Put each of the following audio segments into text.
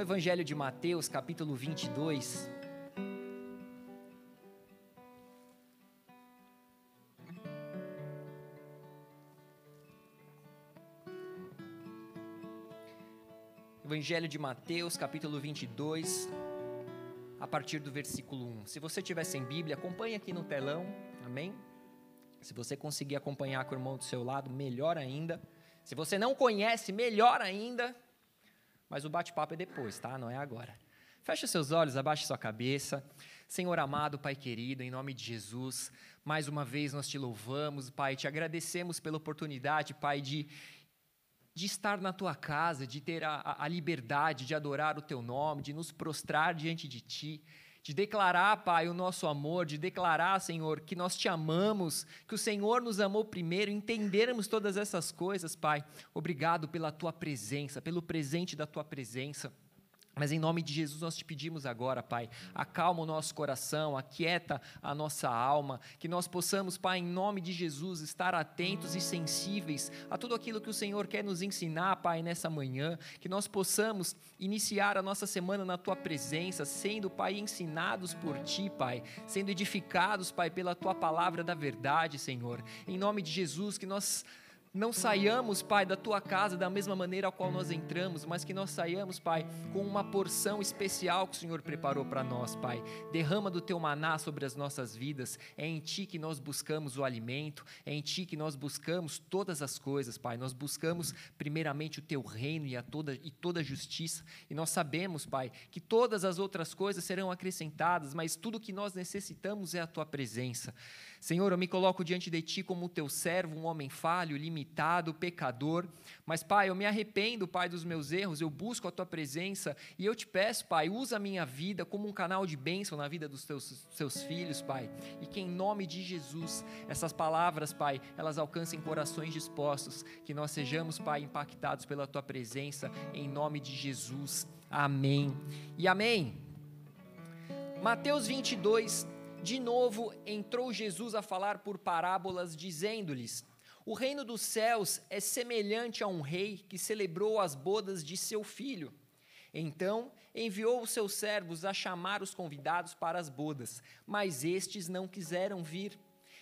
no Evangelho de Mateus, capítulo 22. Evangelho de Mateus, capítulo 22, a partir do versículo 1. Se você tiver sem Bíblia, acompanhe aqui no telão, amém? Se você conseguir acompanhar com o irmão do seu lado, melhor ainda. Se você não conhece, melhor ainda. Mas o bate-papo é depois, tá? Não é agora. Feche seus olhos, abaixe sua cabeça. Senhor amado, Pai querido, em nome de Jesus, mais uma vez nós te louvamos, Pai, te agradecemos pela oportunidade, Pai, de de estar na tua casa, de ter a, a, liberdade de adorar o teu nome, de nos prostrar diante de ti, de declarar, Pai, o nosso amor, de declarar, Senhor, que nós te amamos, que o Senhor nos amou primeiro, entendermos todas essas coisas, Pai. Obrigado pela tua presença, pelo presente da tua presença. Mas em nome de Jesus nós te pedimos agora, Pai, acalma o nosso coração, aquieta a nossa alma, que nós possamos, Pai, em nome de Jesus, estar atentos e sensíveis a tudo aquilo que o Senhor quer nos ensinar, Pai, nessa manhã, que nós possamos iniciar a nossa semana na tua presença, sendo, Pai, ensinados por ti, Pai, sendo edificados, Pai, pela tua palavra da verdade, Senhor. Em nome de Jesus, que nós não saiamos, Pai, da tua casa da mesma maneira a qual nós entramos, mas que nós saiamos, Pai, com uma porção especial que o Senhor preparou para nós, Pai. Derrama do teu maná sobre as nossas vidas. É em ti que nós buscamos o alimento, é em ti que nós buscamos todas as coisas, Pai. Nós buscamos primeiramente o teu reino e a toda e toda a justiça, e nós sabemos, Pai, que todas as outras coisas serão acrescentadas, mas tudo que nós necessitamos é a tua presença. Senhor, eu me coloco diante de Ti como teu servo, um homem falho, limitado, pecador. Mas, Pai, eu me arrependo, Pai, dos meus erros, eu busco a Tua presença e eu te peço, Pai, usa a minha vida como um canal de bênção na vida dos Teus seus filhos, Pai. E que em nome de Jesus, essas palavras, Pai, elas alcancem corações dispostos, que nós sejamos, Pai, impactados pela Tua presença, em nome de Jesus. Amém. E amém. Mateus 22, de novo entrou Jesus a falar por parábolas, dizendo-lhes: O reino dos céus é semelhante a um rei que celebrou as bodas de seu filho. Então enviou os seus servos a chamar os convidados para as bodas, mas estes não quiseram vir.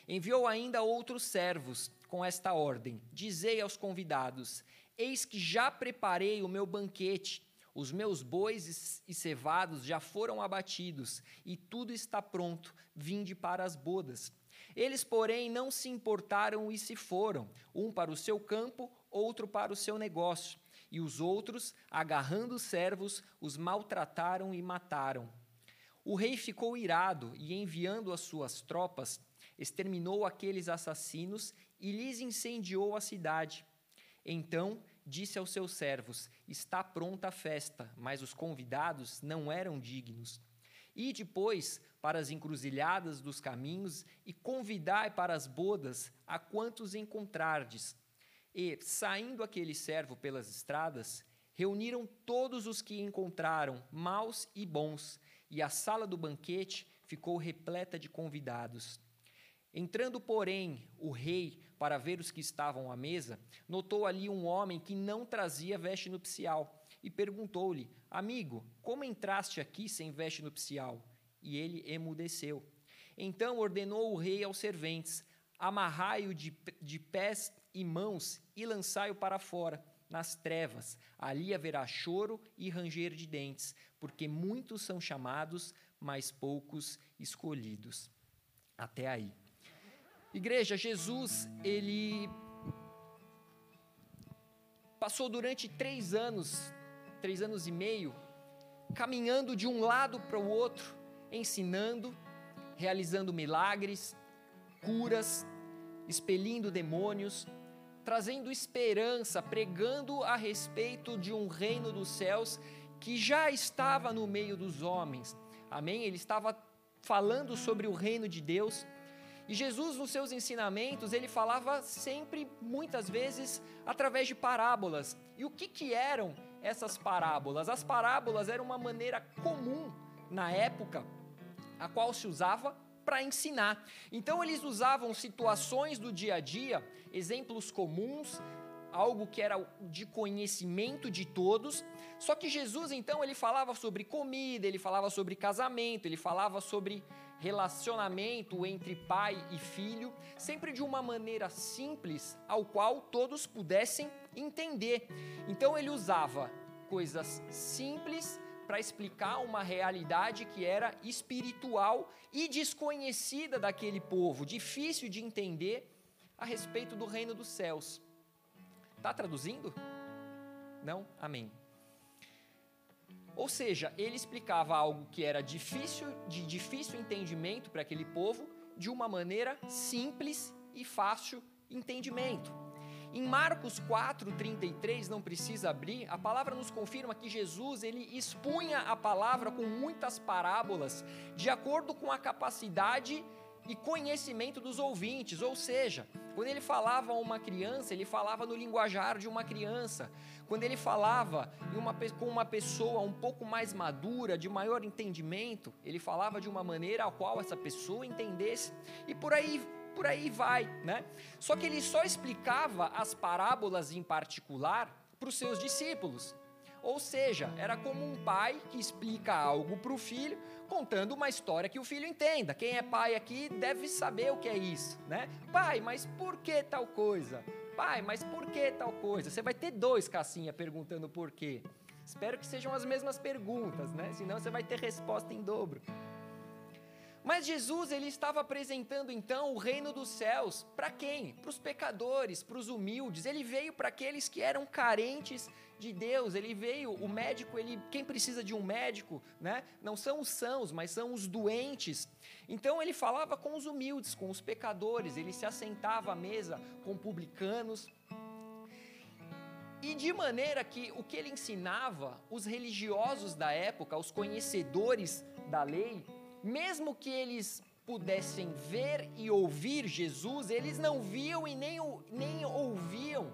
Enviou ainda outros servos com esta ordem: Dizei aos convidados: Eis que já preparei o meu banquete os meus bois e cevados já foram abatidos, e tudo está pronto, vinde para as bodas. Eles, porém, não se importaram e se foram, um para o seu campo, outro para o seu negócio. E os outros, agarrando os servos, os maltrataram e mataram. O rei ficou irado e, enviando as suas tropas, exterminou aqueles assassinos e lhes incendiou a cidade. Então disse aos seus servos: Está pronta a festa, mas os convidados não eram dignos. E depois para as encruzilhadas dos caminhos e convidai para as bodas a quantos encontrardes. E, saindo aquele servo pelas estradas, reuniram todos os que encontraram, maus e bons, e a sala do banquete ficou repleta de convidados. Entrando, porém, o rei para ver os que estavam à mesa, notou ali um homem que não trazia veste nupcial e perguntou-lhe: Amigo, como entraste aqui sem veste nupcial? E ele emudeceu. Então ordenou o rei aos serventes: Amarrai-o de, de pés e mãos e lançai-o para fora, nas trevas. Ali haverá choro e ranger de dentes, porque muitos são chamados, mas poucos escolhidos. Até aí. Igreja, Jesus, ele passou durante três anos, três anos e meio, caminhando de um lado para o outro, ensinando, realizando milagres, curas, expelindo demônios, trazendo esperança, pregando a respeito de um reino dos céus que já estava no meio dos homens. Amém? Ele estava falando sobre o reino de Deus e Jesus, nos seus ensinamentos, ele falava sempre, muitas vezes, através de parábolas. E o que, que eram essas parábolas? As parábolas eram uma maneira comum na época, a qual se usava para ensinar. Então, eles usavam situações do dia a dia, exemplos comuns, algo que era de conhecimento de todos. Só que Jesus, então, ele falava sobre comida, ele falava sobre casamento, ele falava sobre relacionamento entre pai e filho, sempre de uma maneira simples, ao qual todos pudessem entender. Então ele usava coisas simples para explicar uma realidade que era espiritual e desconhecida daquele povo, difícil de entender a respeito do reino dos céus. Está traduzindo? Não? Amém. Ou seja, ele explicava algo que era difícil, de difícil entendimento para aquele povo, de uma maneira simples e fácil entendimento. Em Marcos 4:33, não precisa abrir, a palavra nos confirma que Jesus, ele expunha a palavra com muitas parábolas, de acordo com a capacidade e conhecimento dos ouvintes, ou seja, quando ele falava a uma criança, ele falava no linguajar de uma criança. Quando ele falava uma, com uma pessoa um pouco mais madura, de maior entendimento, ele falava de uma maneira a qual essa pessoa entendesse. E por aí por aí vai, né? Só que ele só explicava as parábolas em particular para os seus discípulos. Ou seja, era como um pai que explica algo para o filho, contando uma história que o filho entenda. Quem é pai aqui deve saber o que é isso, né? Pai, mas por que tal coisa? Pai, mas por que tal coisa? Você vai ter dois cacinha perguntando por quê. Espero que sejam as mesmas perguntas, né? Senão você vai ter resposta em dobro. Mas Jesus ele estava apresentando então o reino dos céus para quem? Para os pecadores, para os humildes. Ele veio para aqueles que eram carentes de Deus. Ele veio, o médico, ele, quem precisa de um médico, né? Não são os sãos, mas são os doentes. Então ele falava com os humildes, com os pecadores. Ele se assentava à mesa com publicanos. E de maneira que o que ele ensinava, os religiosos da época, os conhecedores da lei, mesmo que eles pudessem ver e ouvir Jesus, eles não viam e nem, nem ouviam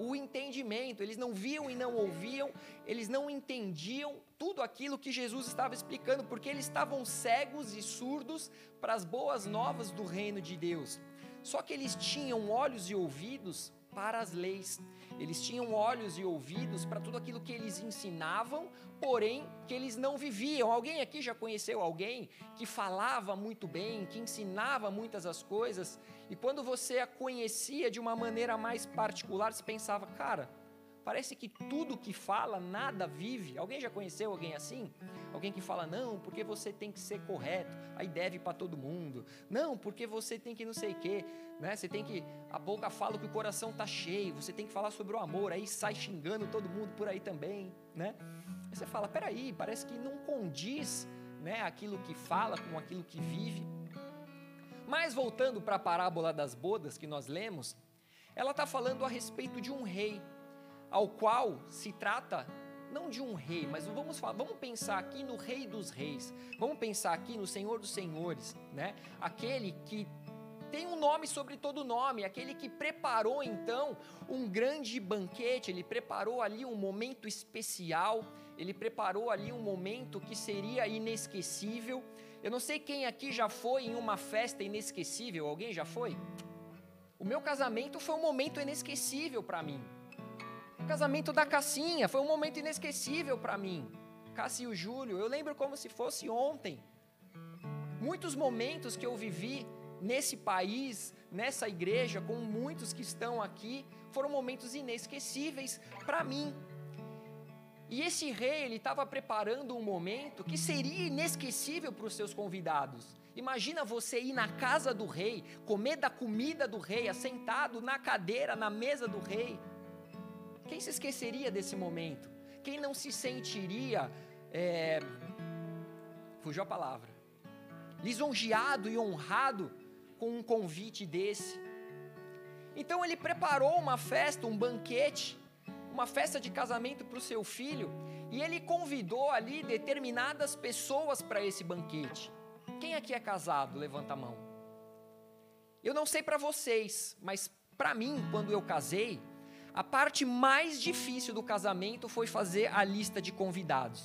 o entendimento, eles não viam e não ouviam, eles não entendiam tudo aquilo que Jesus estava explicando, porque eles estavam cegos e surdos para as boas novas do reino de Deus. Só que eles tinham olhos e ouvidos para as leis. Eles tinham olhos e ouvidos para tudo aquilo que eles ensinavam, porém que eles não viviam. Alguém aqui já conheceu alguém que falava muito bem, que ensinava muitas as coisas, e quando você a conhecia de uma maneira mais particular, você pensava, cara, Parece que tudo que fala, nada vive. Alguém já conheceu alguém assim? Alguém que fala, não, porque você tem que ser correto, aí deve para todo mundo. Não, porque você tem que não sei o quê. Né? Você tem que. A boca fala que o coração tá cheio, você tem que falar sobre o amor, aí sai xingando todo mundo por aí também. Né? Aí você fala, peraí, parece que não condiz né, aquilo que fala com aquilo que vive. Mas voltando para a parábola das bodas que nós lemos, ela está falando a respeito de um rei ao qual se trata não de um rei, mas vamos falar, vamos pensar aqui no rei dos reis. Vamos pensar aqui no Senhor dos senhores, né? Aquele que tem um nome sobre todo nome, aquele que preparou então um grande banquete, ele preparou ali um momento especial, ele preparou ali um momento que seria inesquecível. Eu não sei quem aqui já foi em uma festa inesquecível, alguém já foi? O meu casamento foi um momento inesquecível para mim. O casamento da Cassinha foi um momento inesquecível para mim. Cassia e o Júlio, eu lembro como se fosse ontem. Muitos momentos que eu vivi nesse país, nessa igreja, com muitos que estão aqui, foram momentos inesquecíveis para mim. E esse rei, ele estava preparando um momento que seria inesquecível para os seus convidados. Imagina você ir na casa do rei, comer da comida do rei, assentado na cadeira, na mesa do rei. Quem se esqueceria desse momento? Quem não se sentiria. É, fugiu a palavra. Lisonjeado e honrado com um convite desse. Então ele preparou uma festa, um banquete, uma festa de casamento para o seu filho, e ele convidou ali determinadas pessoas para esse banquete. Quem aqui é casado? Levanta a mão. Eu não sei para vocês, mas para mim, quando eu casei, a parte mais difícil do casamento foi fazer a lista de convidados.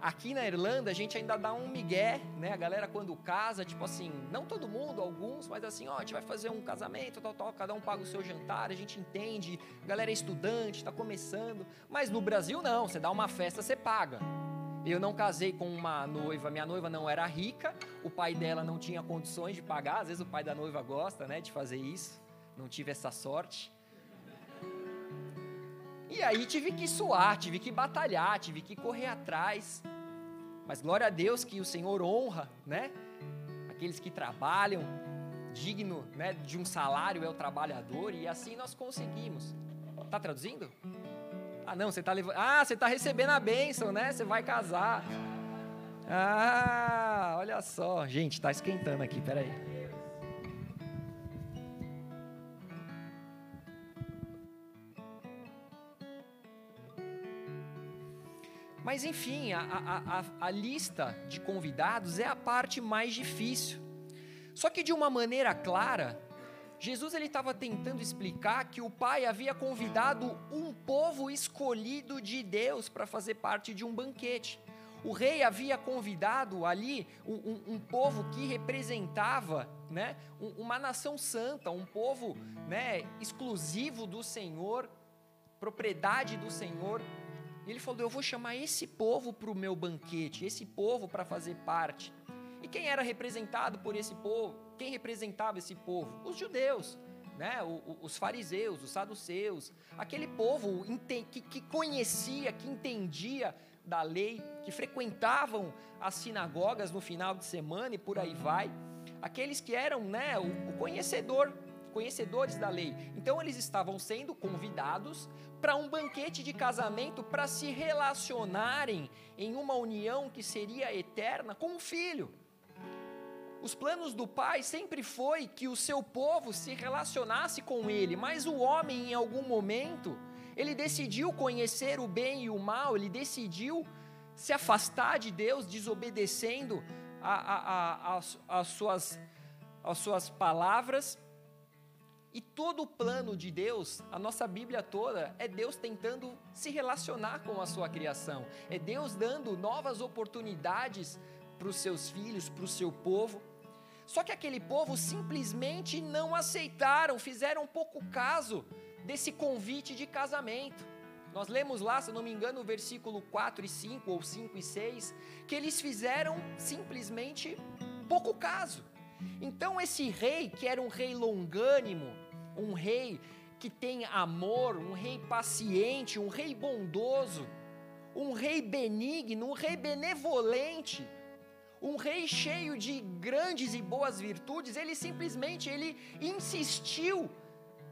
Aqui na Irlanda a gente ainda dá um migué, né? A galera quando casa, tipo assim, não todo mundo, alguns, mas assim, ó, a gente vai fazer um casamento, tal, tal, cada um paga o seu jantar, a gente entende, a galera é estudante, está começando. Mas no Brasil não, você dá uma festa, você paga. Eu não casei com uma noiva, minha noiva não era rica, o pai dela não tinha condições de pagar, às vezes o pai da noiva gosta, né, de fazer isso. Não tive essa sorte. E aí tive que suar, tive que batalhar, tive que correr atrás. Mas glória a Deus que o Senhor honra, né? Aqueles que trabalham, digno né, de um salário é o trabalhador, e assim nós conseguimos. Tá traduzindo? Ah, não, você está levando. Ah, você está recebendo a bênção, né? Você vai casar. Ah, olha só. Gente, está esquentando aqui, peraí. Mas enfim, a, a, a, a lista de convidados é a parte mais difícil. Só que de uma maneira clara, Jesus ele estava tentando explicar que o Pai havia convidado um povo escolhido de Deus para fazer parte de um banquete. O rei havia convidado ali um, um, um povo que representava né, uma nação santa, um povo né, exclusivo do Senhor, propriedade do Senhor. E ele falou: Eu vou chamar esse povo para o meu banquete, esse povo para fazer parte. E quem era representado por esse povo? Quem representava esse povo? Os judeus, né? os fariseus, os saduceus, aquele povo que conhecia, que entendia da lei, que frequentavam as sinagogas no final de semana e por aí vai, aqueles que eram né, o conhecedor, conhecedores da lei. Então eles estavam sendo convidados para um banquete de casamento para se relacionarem em uma união que seria eterna com o filho. Os planos do pai sempre foi que o seu povo se relacionasse com ele, mas o homem em algum momento, ele decidiu conhecer o bem e o mal, ele decidiu se afastar de Deus, desobedecendo a, a, a, as, as, suas, as suas palavras, e todo o plano de Deus, a nossa Bíblia toda, é Deus tentando se relacionar com a sua criação, é Deus dando novas oportunidades para os seus filhos, para o seu povo. Só que aquele povo simplesmente não aceitaram, fizeram pouco caso desse convite de casamento. Nós lemos lá, se não me engano, o versículo 4 e 5, ou 5 e 6, que eles fizeram simplesmente pouco caso. Então, esse rei, que era um rei longânimo, um rei que tem amor, um rei paciente, um rei bondoso, um rei benigno, um rei benevolente, um rei cheio de grandes e boas virtudes, ele simplesmente ele insistiu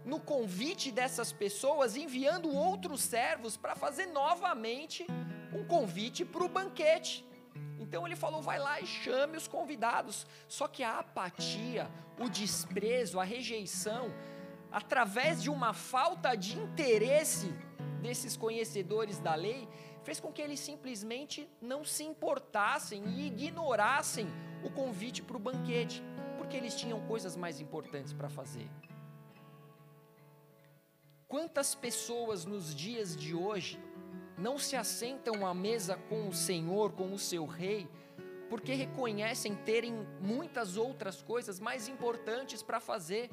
no convite dessas pessoas, enviando outros servos para fazer novamente um convite para o banquete. Então ele falou: vai lá e chame os convidados. Só que a apatia, o desprezo, a rejeição através de uma falta de interesse desses conhecedores da lei, fez com que eles simplesmente não se importassem e ignorassem o convite para o banquete, porque eles tinham coisas mais importantes para fazer. Quantas pessoas nos dias de hoje não se assentam à mesa com o Senhor, com o seu rei, porque reconhecem terem muitas outras coisas mais importantes para fazer?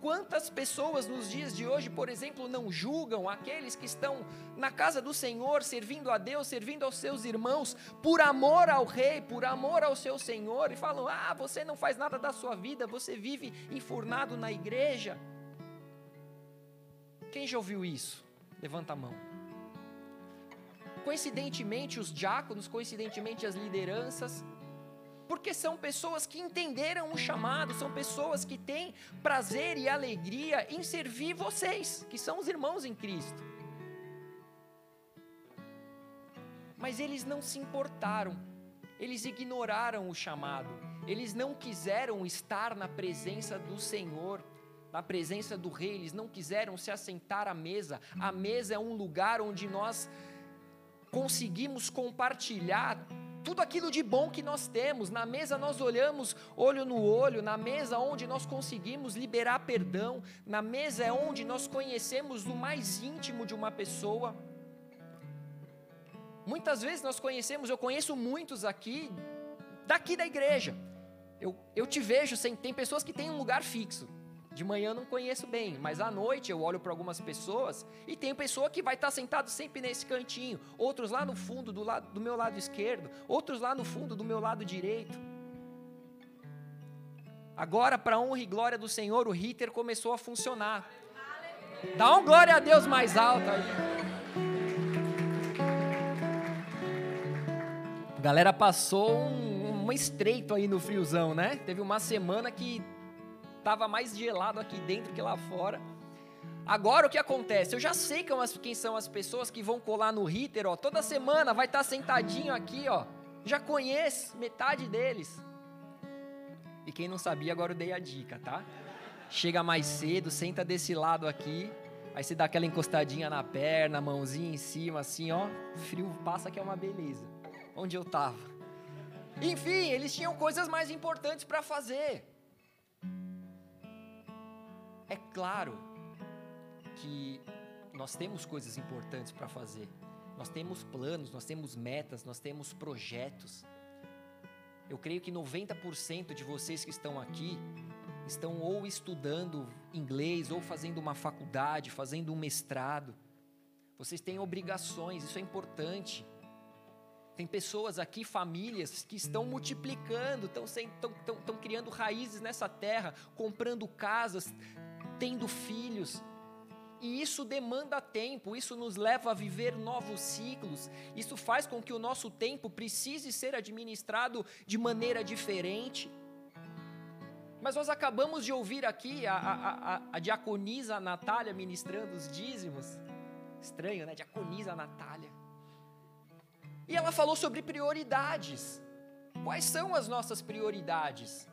Quantas pessoas nos dias de hoje, por exemplo, não julgam aqueles que estão na casa do Senhor, servindo a Deus, servindo aos seus irmãos, por amor ao Rei, por amor ao seu Senhor, e falam: ah, você não faz nada da sua vida, você vive enfurnado na igreja. Quem já ouviu isso? Levanta a mão. Coincidentemente, os diáconos, coincidentemente, as lideranças, porque são pessoas que entenderam o chamado, são pessoas que têm prazer e alegria em servir vocês, que são os irmãos em Cristo. Mas eles não se importaram, eles ignoraram o chamado, eles não quiseram estar na presença do Senhor, na presença do Rei, eles não quiseram se assentar à mesa. A mesa é um lugar onde nós conseguimos compartilhar tudo aquilo de bom que nós temos. Na mesa nós olhamos olho no olho, na mesa onde nós conseguimos liberar perdão, na mesa é onde nós conhecemos o mais íntimo de uma pessoa. Muitas vezes nós conhecemos, eu conheço muitos aqui, daqui da igreja. Eu, eu te vejo, tem pessoas que têm um lugar fixo. De manhã eu não conheço bem, mas à noite eu olho para algumas pessoas e tem pessoa que vai estar sentado sempre nesse cantinho, outros lá no fundo do, lado, do meu lado esquerdo, outros lá no fundo do meu lado direito. Agora, para honra e glória do Senhor, o Ritter começou a funcionar. Dá um glória a Deus mais alto aí. A galera passou um, um estreito aí no friozão, né? Teve uma semana que estava mais gelado aqui dentro que lá fora. Agora o que acontece? Eu já sei quem são as pessoas que vão colar no Ritter, ó. Toda semana vai estar tá sentadinho aqui, ó. Já conheço metade deles. E quem não sabia, agora eu dei a dica, tá? Chega mais cedo, senta desse lado aqui. Aí você dá aquela encostadinha na perna, mãozinha em cima, assim, ó. Frio passa que é uma beleza. Onde eu tava? Enfim, eles tinham coisas mais importantes para fazer. É claro que nós temos coisas importantes para fazer. Nós temos planos, nós temos metas, nós temos projetos. Eu creio que 90% de vocês que estão aqui estão ou estudando inglês, ou fazendo uma faculdade, fazendo um mestrado. Vocês têm obrigações, isso é importante. Tem pessoas aqui, famílias, que estão multiplicando, estão, estão, estão, estão criando raízes nessa terra, comprando casas, tendo filhos. E isso demanda tempo, isso nos leva a viver novos ciclos, isso faz com que o nosso tempo precise ser administrado de maneira diferente. Mas nós acabamos de ouvir aqui a, a, a, a diaconisa Natália ministrando os dízimos. Estranho, né? Diaconisa Natália. E ela falou sobre prioridades. Quais são as nossas prioridades?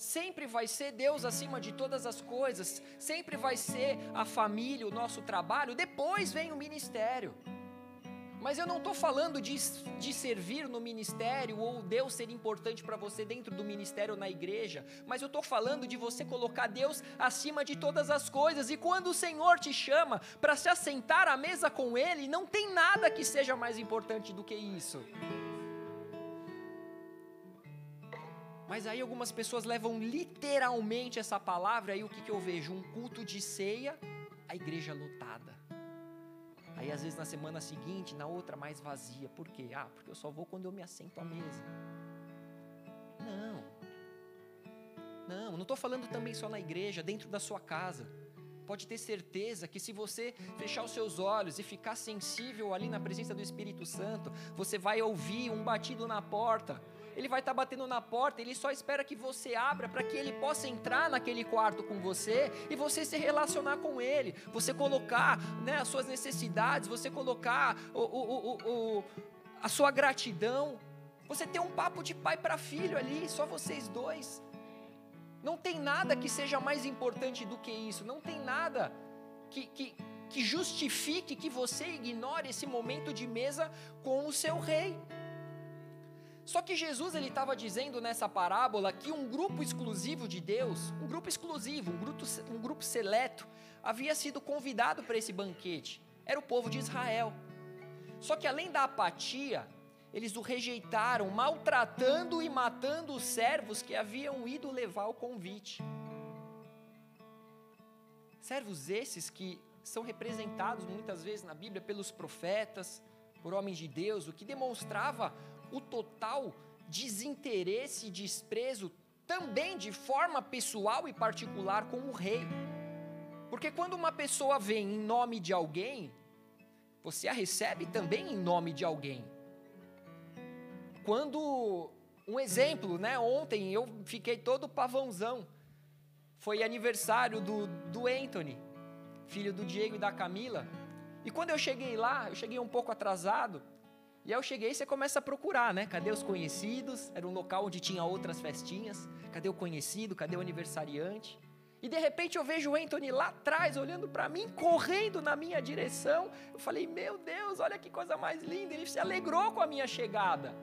Sempre vai ser Deus acima de todas as coisas, sempre vai ser a família, o nosso trabalho, depois vem o ministério. Mas eu não estou falando de, de servir no ministério ou Deus ser importante para você dentro do ministério ou na igreja, mas eu estou falando de você colocar Deus acima de todas as coisas. E quando o Senhor te chama para se assentar à mesa com Ele, não tem nada que seja mais importante do que isso. Mas aí algumas pessoas levam literalmente essa palavra, aí o que, que eu vejo? Um culto de ceia, a igreja lotada. Aí às vezes na semana seguinte, na outra mais vazia. Por quê? Ah, porque eu só vou quando eu me assento à mesa. Não. Não, não estou falando também só na igreja, dentro da sua casa. Pode ter certeza que se você fechar os seus olhos e ficar sensível ali na presença do Espírito Santo, você vai ouvir um batido na porta, ele vai estar tá batendo na porta, ele só espera que você abra para que ele possa entrar naquele quarto com você e você se relacionar com ele, você colocar né, as suas necessidades, você colocar o, o, o, a sua gratidão, você ter um papo de pai para filho ali, só vocês dois. Não tem nada que seja mais importante do que isso, não tem nada que, que, que justifique que você ignore esse momento de mesa com o seu rei. Só que Jesus ele estava dizendo nessa parábola que um grupo exclusivo de Deus, um grupo exclusivo, um grupo, um grupo seleto, havia sido convidado para esse banquete. Era o povo de Israel. Só que além da apatia, eles o rejeitaram, maltratando e matando os servos que haviam ido levar o convite. Servos esses que são representados muitas vezes na Bíblia pelos profetas, por homens de Deus, o que demonstrava o total desinteresse e desprezo também de forma pessoal e particular com o rei. Porque quando uma pessoa vem em nome de alguém, você a recebe também em nome de alguém. Quando, um exemplo, né? Ontem eu fiquei todo pavãozão. Foi aniversário do, do Anthony, filho do Diego e da Camila. E quando eu cheguei lá, eu cheguei um pouco atrasado. E aí eu cheguei e você começa a procurar, né? Cadê os conhecidos? Era um local onde tinha outras festinhas. Cadê o conhecido? Cadê o aniversariante? E de repente eu vejo o Anthony lá atrás, olhando para mim, correndo na minha direção. Eu falei, meu Deus, olha que coisa mais linda. Ele se alegrou com a minha chegada.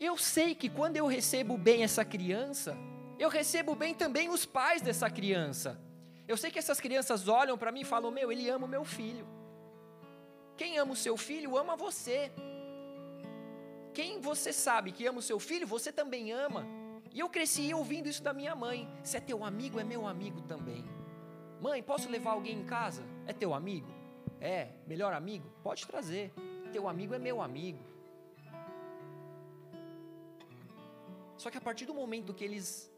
Eu sei que quando eu recebo bem essa criança, eu recebo bem também os pais dessa criança. Eu sei que essas crianças olham para mim e falam: Meu, ele ama o meu filho. Quem ama o seu filho, ama você. Quem você sabe que ama o seu filho, você também ama. E eu cresci ouvindo isso da minha mãe. Se é teu amigo, é meu amigo também. Mãe, posso levar alguém em casa? É teu amigo? É, melhor amigo? Pode trazer. Teu amigo é meu amigo. Só que a partir do momento que eles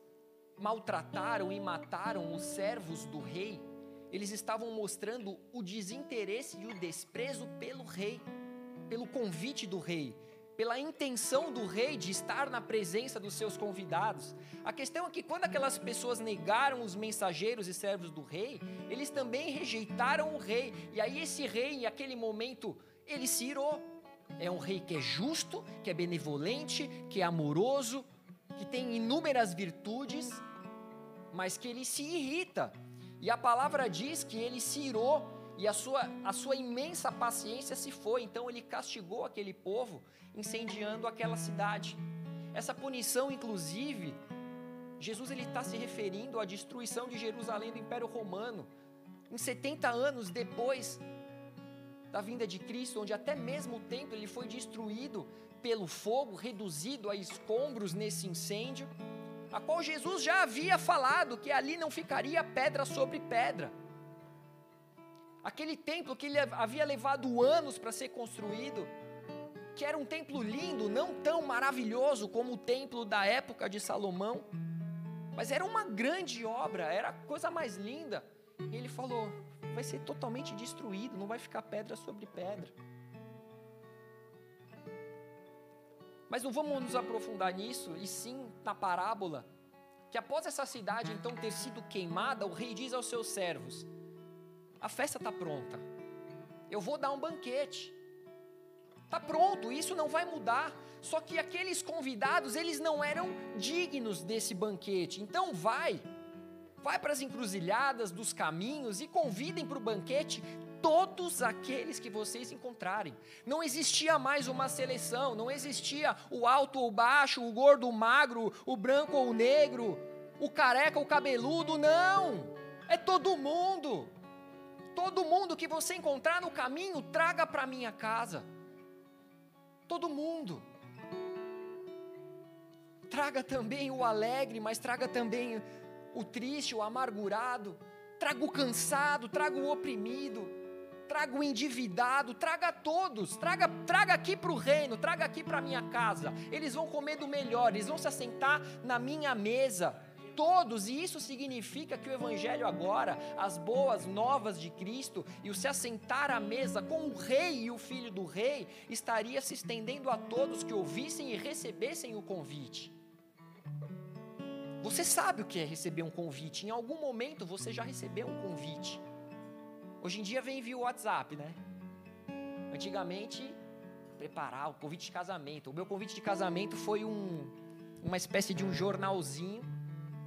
maltrataram e mataram os servos do rei, eles estavam mostrando o desinteresse e o desprezo pelo rei, pelo convite do rei pela intenção do rei de estar na presença dos seus convidados. A questão é que quando aquelas pessoas negaram os mensageiros e servos do rei, eles também rejeitaram o rei. E aí esse rei, em aquele momento, ele se irou. É um rei que é justo, que é benevolente, que é amoroso, que tem inúmeras virtudes, mas que ele se irrita. E a palavra diz que ele se irou e a sua, a sua imensa paciência se foi. Então ele castigou aquele povo, incendiando aquela cidade. Essa punição, inclusive, Jesus ele está se referindo à destruição de Jerusalém do Império Romano. Em 70 anos depois da vinda de Cristo, onde até mesmo o templo ele foi destruído pelo fogo, reduzido a escombros nesse incêndio, a qual Jesus já havia falado que ali não ficaria pedra sobre pedra. Aquele templo que ele havia levado anos para ser construído, que era um templo lindo, não tão maravilhoso como o templo da época de Salomão, mas era uma grande obra, era a coisa mais linda. E ele falou: vai ser totalmente destruído, não vai ficar pedra sobre pedra. Mas não vamos nos aprofundar nisso, e sim na parábola, que após essa cidade então ter sido queimada, o rei diz aos seus servos: a festa está pronta. Eu vou dar um banquete. Está pronto, isso não vai mudar. Só que aqueles convidados, eles não eram dignos desse banquete. Então vai, vai para as encruzilhadas dos caminhos e convidem para o banquete todos aqueles que vocês encontrarem. Não existia mais uma seleção, não existia o alto ou baixo, o gordo ou magro, o branco ou o negro, o careca ou cabeludo, não. É todo mundo. Todo mundo que você encontrar no caminho, traga para minha casa. Todo mundo. Traga também o alegre, mas traga também o triste, o amargurado. Traga o cansado, traga o oprimido, traga o endividado, traga todos, traga, traga aqui para o reino, traga aqui para minha casa. Eles vão comer do melhor, eles vão se assentar na minha mesa todos, e isso significa que o Evangelho agora, as boas novas de Cristo e o se assentar à mesa com o Rei e o Filho do Rei, estaria se estendendo a todos que ouvissem e recebessem o convite. Você sabe o que é receber um convite, em algum momento você já recebeu um convite. Hoje em dia vem via WhatsApp, né? Antigamente, preparar o convite de casamento. O meu convite de casamento foi um, uma espécie de um jornalzinho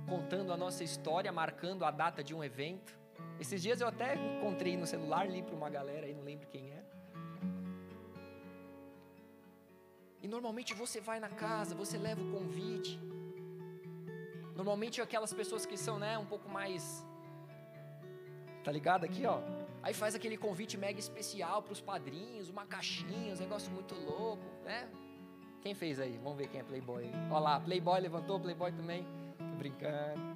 contando a nossa história, marcando a data de um evento. Esses dias eu até encontrei no celular, li para uma galera aí, não lembro quem é. E normalmente você vai na casa, você leva o convite. Normalmente aquelas pessoas que são, né, um pouco mais Tá ligado aqui, ó? Aí faz aquele convite mega especial para os padrinhos, uma caixinha, um negócio muito louco, né? Quem fez aí? Vamos ver quem é Playboy. Olha lá, Playboy levantou, Playboy também. Tô brincando.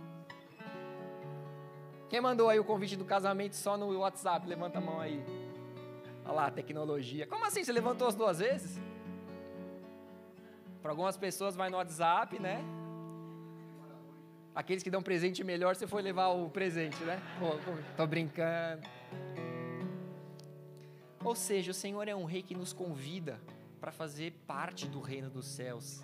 Quem mandou aí o convite do casamento só no WhatsApp? Levanta a mão aí. Olha lá, tecnologia. Como assim? Você levantou as duas vezes? Para algumas pessoas vai no WhatsApp, né? Aqueles que dão presente melhor, você foi levar o presente, né? Pô, tô brincando. Ou seja, o Senhor é um rei que nos convida para fazer parte do reino dos céus.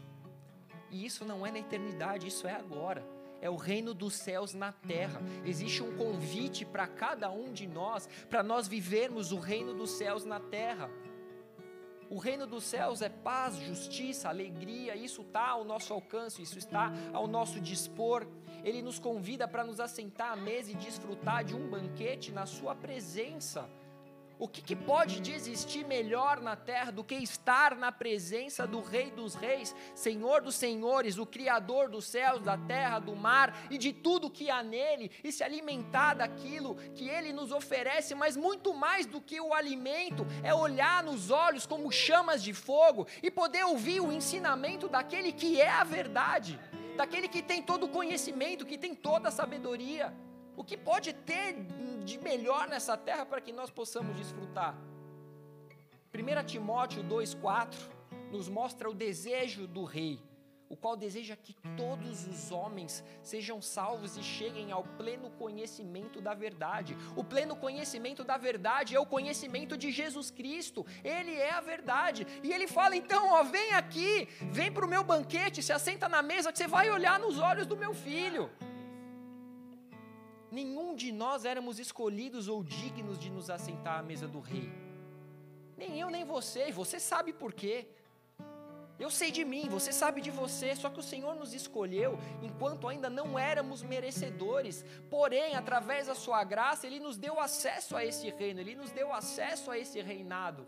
E isso não é na eternidade, isso é agora. É o reino dos céus na terra. Existe um convite para cada um de nós, para nós vivermos o reino dos céus na terra. O reino dos céus é paz, justiça, alegria, isso está ao nosso alcance, isso está ao nosso dispor. Ele nos convida para nos assentar à mesa e desfrutar de um banquete na Sua presença. O que, que, pode existir melhor na terra do que estar na presença do Rei dos Reis, Senhor dos Senhores, o Criador dos céus, da terra, do mar e de tudo que há nele, e se alimentar daquilo que ele nos oferece, mas muito mais do que o alimento, é olhar nos olhos como chamas de fogo e poder ouvir o ensinamento daquele que é a verdade, daquele que tem todo o conhecimento, que tem toda a sabedoria. O que pode ter de melhor nessa terra para que nós possamos desfrutar? 1 Timóteo 2,4 nos mostra o desejo do rei, o qual deseja que todos os homens sejam salvos e cheguem ao pleno conhecimento da verdade. O pleno conhecimento da verdade é o conhecimento de Jesus Cristo, Ele é a verdade. E ele fala: então, ó, vem aqui, vem para o meu banquete, se assenta na mesa, que você vai olhar nos olhos do meu filho. Nenhum de nós éramos escolhidos ou dignos de nos assentar à mesa do rei. Nem eu, nem você, e você sabe por quê. Eu sei de mim, você sabe de você, só que o Senhor nos escolheu enquanto ainda não éramos merecedores. Porém, através da Sua graça, Ele nos deu acesso a esse reino, Ele nos deu acesso a esse reinado.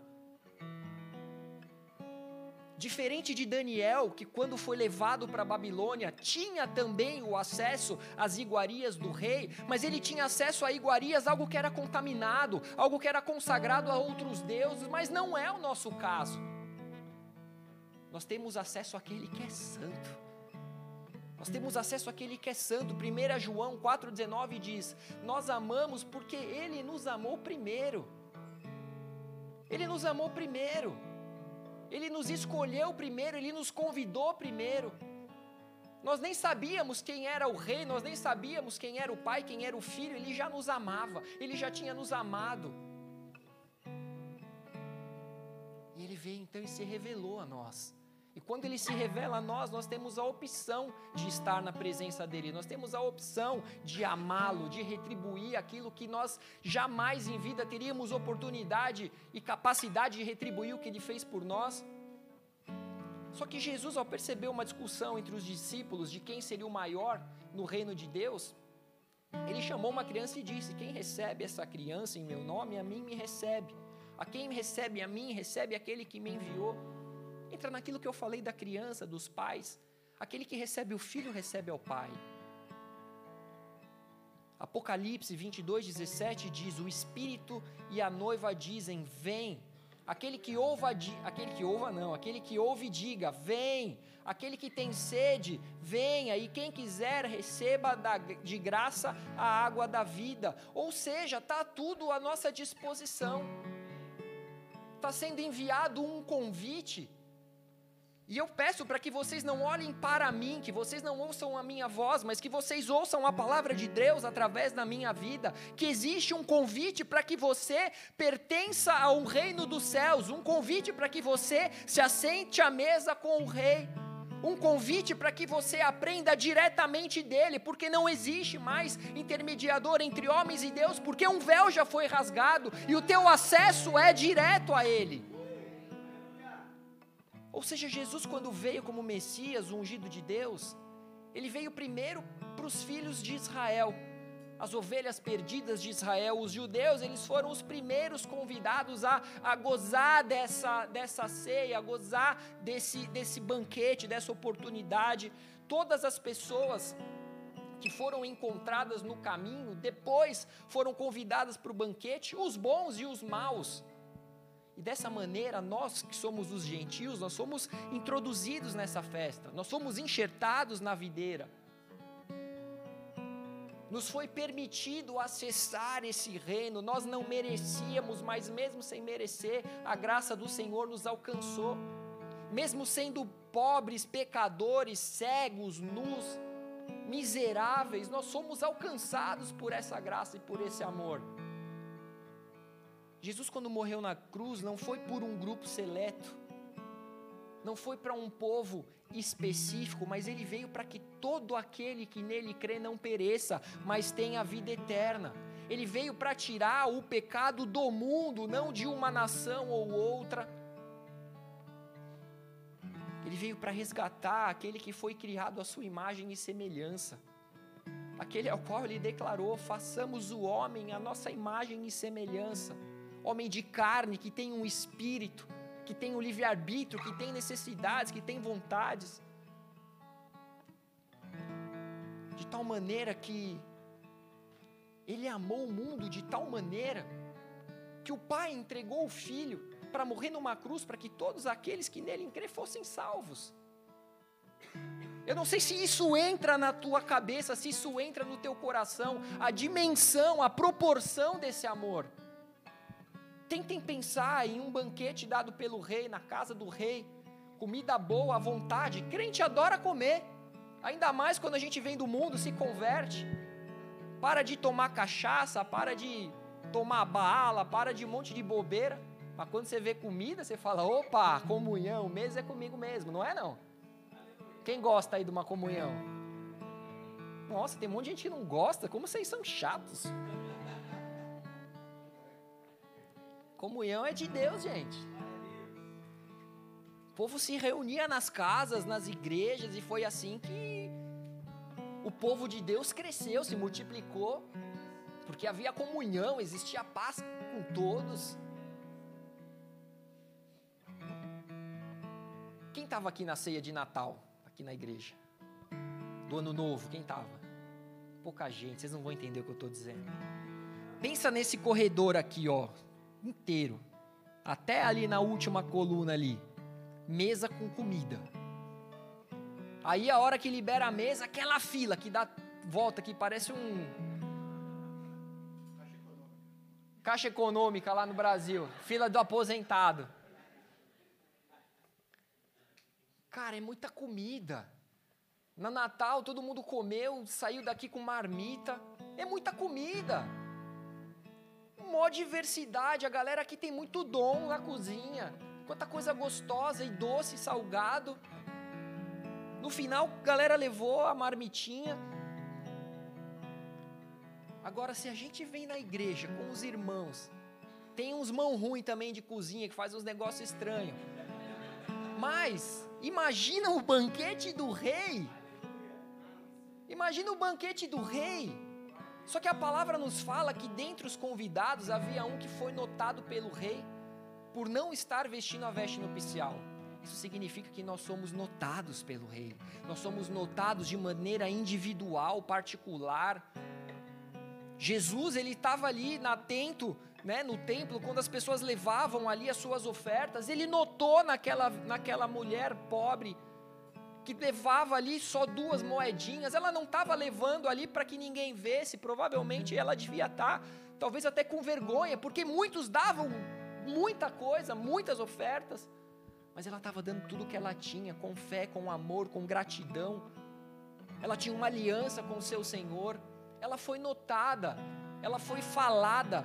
Diferente de Daniel, que quando foi levado para Babilônia, tinha também o acesso às iguarias do rei, mas ele tinha acesso a iguarias, algo que era contaminado, algo que era consagrado a outros deuses, mas não é o nosso caso. Nós temos acesso àquele que é santo. Nós temos acesso àquele que é santo. 1 João 4,19 diz: Nós amamos porque Ele nos amou primeiro. Ele nos amou primeiro. Ele nos escolheu primeiro, ele nos convidou primeiro. Nós nem sabíamos quem era o rei, nós nem sabíamos quem era o pai, quem era o filho, ele já nos amava, ele já tinha nos amado. E ele veio então e se revelou a nós. E quando ele se revela a nós, nós temos a opção de estar na presença dele, nós temos a opção de amá-lo, de retribuir aquilo que nós jamais em vida teríamos oportunidade e capacidade de retribuir o que ele fez por nós. Só que Jesus, ao perceber uma discussão entre os discípulos de quem seria o maior no reino de Deus, ele chamou uma criança e disse: Quem recebe essa criança em meu nome, a mim me recebe. A quem recebe a mim, recebe aquele que me enviou. Entra naquilo que eu falei da criança, dos pais. Aquele que recebe o filho, recebe ao pai. Apocalipse 22, 17 diz: O Espírito e a noiva dizem: Vem. Aquele que ouva, aquele que ouva não, aquele que ouve diga: Vem. Aquele que tem sede, venha. E quem quiser receba da, de graça a água da vida. Ou seja, está tudo à nossa disposição. Está sendo enviado um convite e eu peço para que vocês não olhem para mim, que vocês não ouçam a minha voz, mas que vocês ouçam a palavra de Deus através da minha vida, que existe um convite para que você pertença ao reino dos céus, um convite para que você se assente à mesa com o rei. Um convite para que você aprenda diretamente dele, porque não existe mais intermediador entre homens e Deus, porque um véu já foi rasgado e o teu acesso é direto a ele. Ou seja, Jesus, quando veio como Messias, ungido de Deus, ele veio primeiro para os filhos de Israel, as ovelhas perdidas de Israel, os judeus, eles foram os primeiros convidados a, a gozar dessa, dessa ceia, a gozar desse, desse banquete, dessa oportunidade. Todas as pessoas que foram encontradas no caminho, depois foram convidadas para o banquete, os bons e os maus. E dessa maneira, nós que somos os gentios, nós somos introduzidos nessa festa, nós somos enxertados na videira. Nos foi permitido acessar esse reino, nós não merecíamos, mas mesmo sem merecer, a graça do Senhor nos alcançou. Mesmo sendo pobres, pecadores, cegos, nus, miseráveis, nós somos alcançados por essa graça e por esse amor. Jesus, quando morreu na cruz, não foi por um grupo seleto, não foi para um povo específico, mas ele veio para que todo aquele que nele crê não pereça, mas tenha vida eterna. Ele veio para tirar o pecado do mundo, não de uma nação ou outra. Ele veio para resgatar aquele que foi criado à sua imagem e semelhança. Aquele ao qual ele declarou: façamos o homem a nossa imagem e semelhança homem de carne, que tem um espírito, que tem um livre-arbítrio, que tem necessidades, que tem vontades. De tal maneira que ele amou o mundo de tal maneira que o Pai entregou o Filho para morrer numa cruz para que todos aqueles que nele crê fossem salvos. Eu não sei se isso entra na tua cabeça, se isso entra no teu coração, a dimensão, a proporção desse amor. Tentem pensar em um banquete dado pelo rei, na casa do rei, comida boa, à vontade. Crente adora comer, ainda mais quando a gente vem do mundo, se converte. Para de tomar cachaça, para de tomar bala, para de um monte de bobeira. Mas quando você vê comida, você fala: opa, comunhão, mesa é comigo mesmo, não é não? Quem gosta aí de uma comunhão? Nossa, tem um monte de gente que não gosta. Como vocês são chatos. Comunhão é de Deus, gente. O povo se reunia nas casas, nas igrejas, e foi assim que o povo de Deus cresceu, se multiplicou, porque havia comunhão, existia paz com todos. Quem estava aqui na ceia de Natal? aqui na igreja. Do ano novo, quem estava? Pouca gente, vocês não vão entender o que eu estou dizendo. Pensa nesse corredor aqui, ó, inteiro. Até ali na última coluna ali. Mesa com comida. Aí a hora que libera a mesa, aquela fila que dá volta que parece um Caixa econômica lá no Brasil, fila do aposentado. Cara, é muita comida. No Natal todo mundo comeu, saiu daqui com marmita. É muita comida. Mó diversidade, a galera aqui tem muito dom na cozinha. Quanta coisa gostosa e doce, salgado. No final, a galera levou a marmitinha. Agora, se a gente vem na igreja com os irmãos, tem uns mão ruim também de cozinha que faz uns negócios estranhos. Mas Imagina o banquete do rei. Imagina o banquete do rei. Só que a palavra nos fala que dentre os convidados havia um que foi notado pelo rei por não estar vestindo a veste nupcial. Isso significa que nós somos notados pelo rei. Nós somos notados de maneira individual, particular. Jesus, ele estava ali atento né, no templo, quando as pessoas levavam ali as suas ofertas, ele notou naquela, naquela mulher pobre que levava ali só duas moedinhas, ela não estava levando ali para que ninguém vesse, provavelmente ela devia estar, tá, talvez até com vergonha, porque muitos davam muita coisa, muitas ofertas, mas ela estava dando tudo o que ela tinha, com fé, com amor, com gratidão. Ela tinha uma aliança com o seu Senhor, ela foi notada, ela foi falada,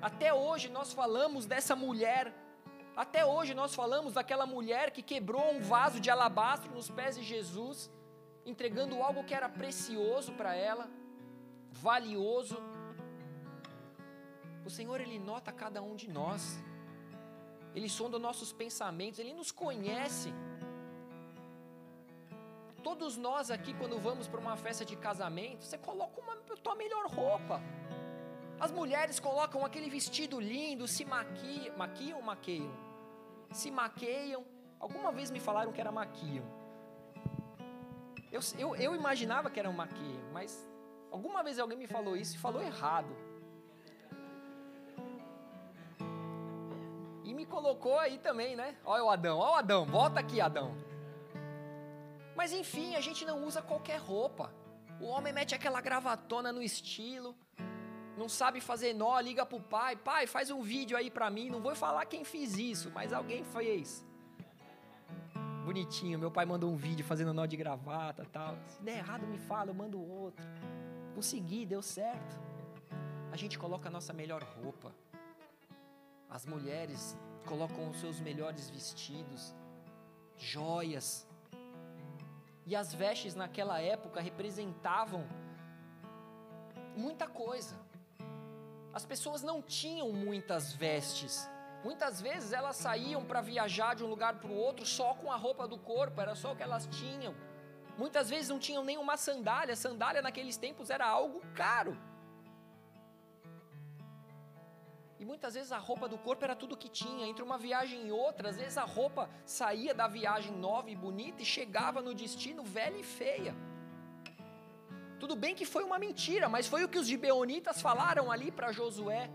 até hoje nós falamos dessa mulher, até hoje nós falamos daquela mulher que quebrou um vaso de alabastro nos pés de Jesus, entregando algo que era precioso para ela, valioso. O Senhor, Ele nota cada um de nós, Ele sonda nossos pensamentos, Ele nos conhece. Todos nós aqui, quando vamos para uma festa de casamento, você coloca uma, tua melhor roupa. As mulheres colocam aquele vestido lindo, se maquiam, maquiam ou maqueiam? Se maqueiam. Alguma vez me falaram que era maquiam. Eu, eu, eu imaginava que era um maqueiam, mas alguma vez alguém me falou isso e falou errado. E me colocou aí também, né? Olha o Adão, olha o Adão, volta aqui, Adão. Mas enfim, a gente não usa qualquer roupa. O homem mete aquela gravatona no estilo não sabe fazer nó, liga pro pai, pai, faz um vídeo aí para mim, não vou falar quem fez isso, mas alguém fez. Bonitinho, meu pai mandou um vídeo fazendo nó de gravata, tal. Se der errado me fala, eu mando outro. Consegui, deu certo. A gente coloca a nossa melhor roupa. As mulheres colocam os seus melhores vestidos, joias. E as vestes naquela época representavam muita coisa. As pessoas não tinham muitas vestes. Muitas vezes elas saíam para viajar de um lugar para o outro só com a roupa do corpo, era só o que elas tinham. Muitas vezes não tinham nenhuma sandália, sandália naqueles tempos era algo caro. E muitas vezes a roupa do corpo era tudo que tinha. Entre uma viagem e outra, às vezes a roupa saía da viagem nova e bonita e chegava no destino velha e feia. Tudo bem que foi uma mentira, mas foi o que os gibeonitas falaram ali para Josué.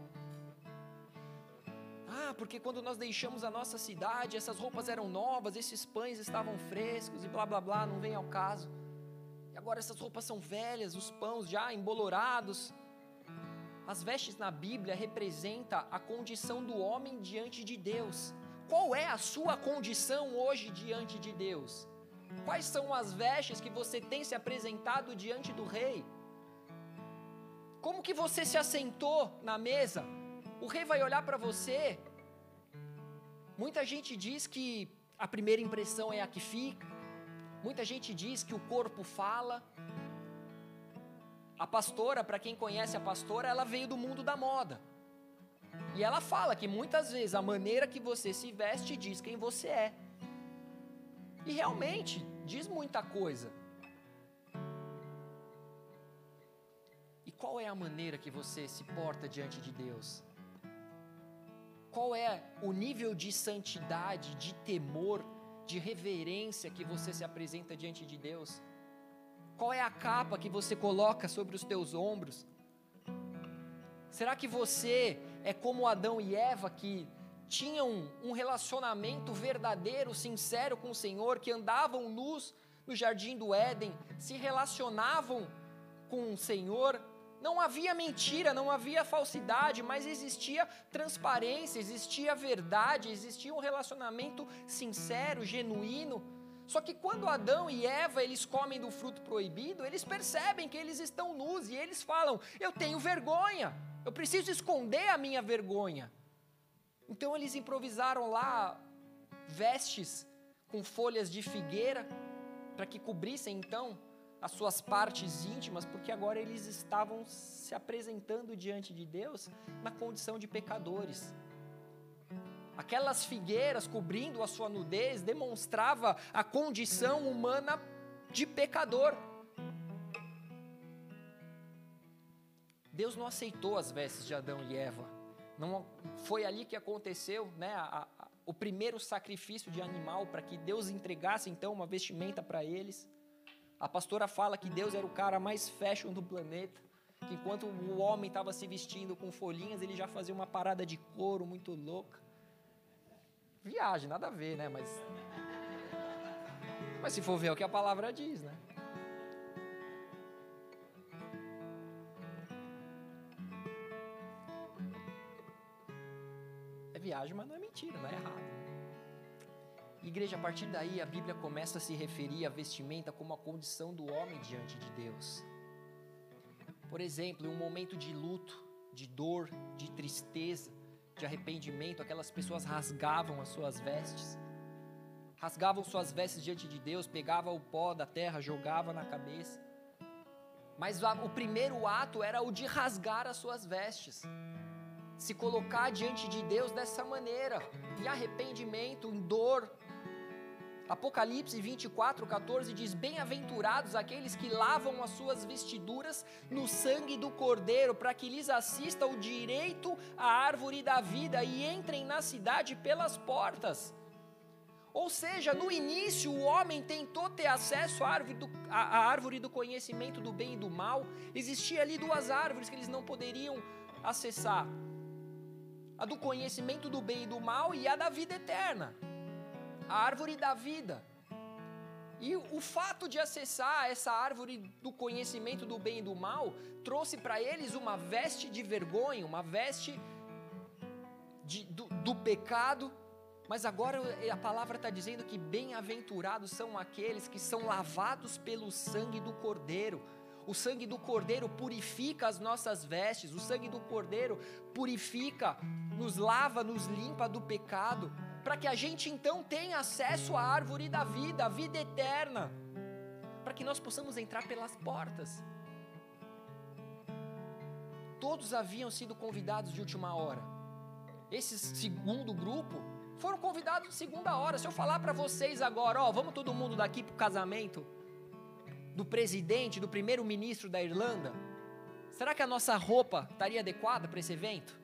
Ah, porque quando nós deixamos a nossa cidade, essas roupas eram novas, esses pães estavam frescos e blá blá blá, não vem ao caso. E agora essas roupas são velhas, os pães já embolorados. As vestes na Bíblia representa a condição do homem diante de Deus. Qual é a sua condição hoje diante de Deus? Quais são as vestes que você tem se apresentado diante do rei? Como que você se assentou na mesa? O rei vai olhar para você. Muita gente diz que a primeira impressão é a que fica. Muita gente diz que o corpo fala. A pastora, para quem conhece a pastora, ela veio do mundo da moda. E ela fala que muitas vezes a maneira que você se veste diz quem você é. E realmente diz muita coisa. E qual é a maneira que você se porta diante de Deus? Qual é o nível de santidade, de temor, de reverência que você se apresenta diante de Deus? Qual é a capa que você coloca sobre os teus ombros? Será que você é como Adão e Eva que tinham um relacionamento verdadeiro, sincero com o Senhor, que andavam nus no jardim do Éden, se relacionavam com o Senhor? Não havia mentira, não havia falsidade, mas existia transparência, existia verdade, existia um relacionamento sincero, genuíno. Só que quando Adão e Eva eles comem do fruto proibido, eles percebem que eles estão nus e eles falam: "Eu tenho vergonha. Eu preciso esconder a minha vergonha". Então eles improvisaram lá vestes com folhas de figueira para que cobrissem então as suas partes íntimas, porque agora eles estavam se apresentando diante de Deus na condição de pecadores. Aquelas figueiras cobrindo a sua nudez demonstrava a condição humana de pecador. Deus não aceitou as vestes de Adão e Eva. Não foi ali que aconteceu, né, a, a, o primeiro sacrifício de animal para que Deus entregasse então uma vestimenta para eles. A pastora fala que Deus era o cara mais fashion do planeta, que enquanto o homem estava se vestindo com folhinhas, ele já fazia uma parada de couro muito louca. Viagem, nada a ver, né? Mas. Mas se for ver o que a palavra diz, né? Viagem, mas não é mentira, não é errado. Igreja, a partir daí a Bíblia começa a se referir à vestimenta como a condição do homem diante de Deus. Por exemplo, em um momento de luto, de dor, de tristeza, de arrependimento, aquelas pessoas rasgavam as suas vestes, rasgavam suas vestes diante de Deus, pegavam o pó da terra, jogava na cabeça. Mas o primeiro ato era o de rasgar as suas vestes, se colocar diante de Deus dessa maneira, em arrependimento, em dor, Apocalipse 24, 14 diz: Bem-aventurados aqueles que lavam as suas vestiduras no sangue do Cordeiro, para que lhes assista o direito à árvore da vida e entrem na cidade pelas portas. Ou seja, no início o homem tentou ter acesso à árvore, do, à, à árvore do conhecimento do bem e do mal. Existia ali duas árvores que eles não poderiam acessar: a do conhecimento do bem e do mal e a da vida eterna a árvore da vida. E o fato de acessar essa árvore do conhecimento do bem e do mal trouxe para eles uma veste de vergonha, uma veste de, do, do pecado. Mas agora a palavra está dizendo que bem-aventurados são aqueles que são lavados pelo sangue do Cordeiro. O sangue do Cordeiro purifica as nossas vestes, o sangue do Cordeiro purifica, nos lava, nos limpa do pecado para que a gente então tenha acesso à árvore da vida, a vida eterna, para que nós possamos entrar pelas portas. Todos haviam sido convidados de última hora. Esse segundo grupo foram convidados de segunda hora. Se eu falar para vocês agora, ó, vamos todo mundo daqui para o casamento do presidente, do primeiro-ministro da Irlanda, será que a nossa roupa estaria adequada para esse evento?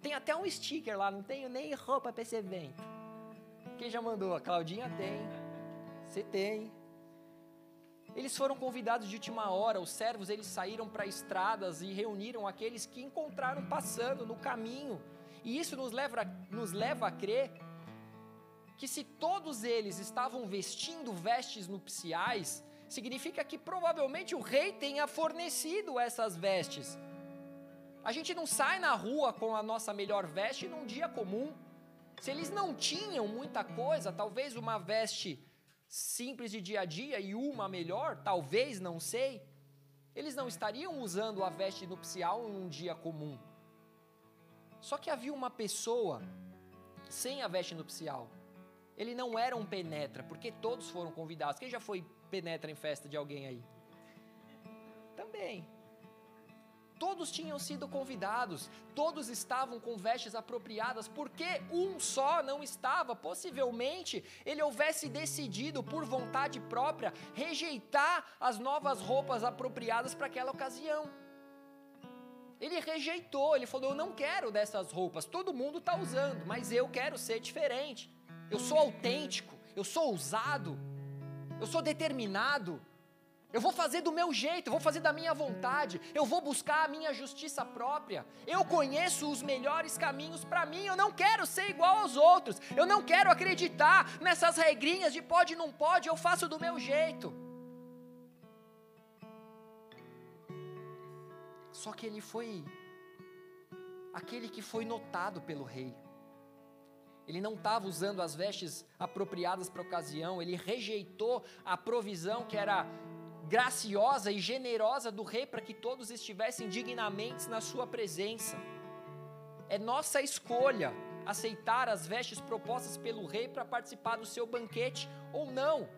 Tem até um sticker lá, não tenho nem roupa para esse evento. Quem já mandou? A Claudinha tem. Você tem. Eles foram convidados de última hora, os servos eles saíram para estradas e reuniram aqueles que encontraram passando no caminho. E isso nos leva, nos leva a crer que se todos eles estavam vestindo vestes nupciais, significa que provavelmente o rei tenha fornecido essas vestes. A gente não sai na rua com a nossa melhor veste num dia comum. Se eles não tinham muita coisa, talvez uma veste simples de dia a dia e uma melhor, talvez, não sei, eles não estariam usando a veste nupcial em um dia comum. Só que havia uma pessoa sem a veste nupcial. Ele não era um penetra, porque todos foram convidados. Quem já foi penetra em festa de alguém aí? Também. Todos tinham sido convidados, todos estavam com vestes apropriadas, porque um só não estava. Possivelmente ele houvesse decidido, por vontade própria, rejeitar as novas roupas apropriadas para aquela ocasião. Ele rejeitou, ele falou: Eu não quero dessas roupas, todo mundo está usando, mas eu quero ser diferente. Eu sou autêntico, eu sou ousado, eu sou determinado. Eu vou fazer do meu jeito, eu vou fazer da minha vontade, eu vou buscar a minha justiça própria. Eu conheço os melhores caminhos para mim, eu não quero ser igual aos outros. Eu não quero acreditar nessas regrinhas de pode não pode, eu faço do meu jeito. Só que ele foi aquele que foi notado pelo rei. Ele não estava usando as vestes apropriadas para a ocasião, ele rejeitou a provisão que era graciosa e generosa do rei para que todos estivessem dignamente na sua presença. É nossa escolha aceitar as vestes propostas pelo rei para participar do seu banquete ou não.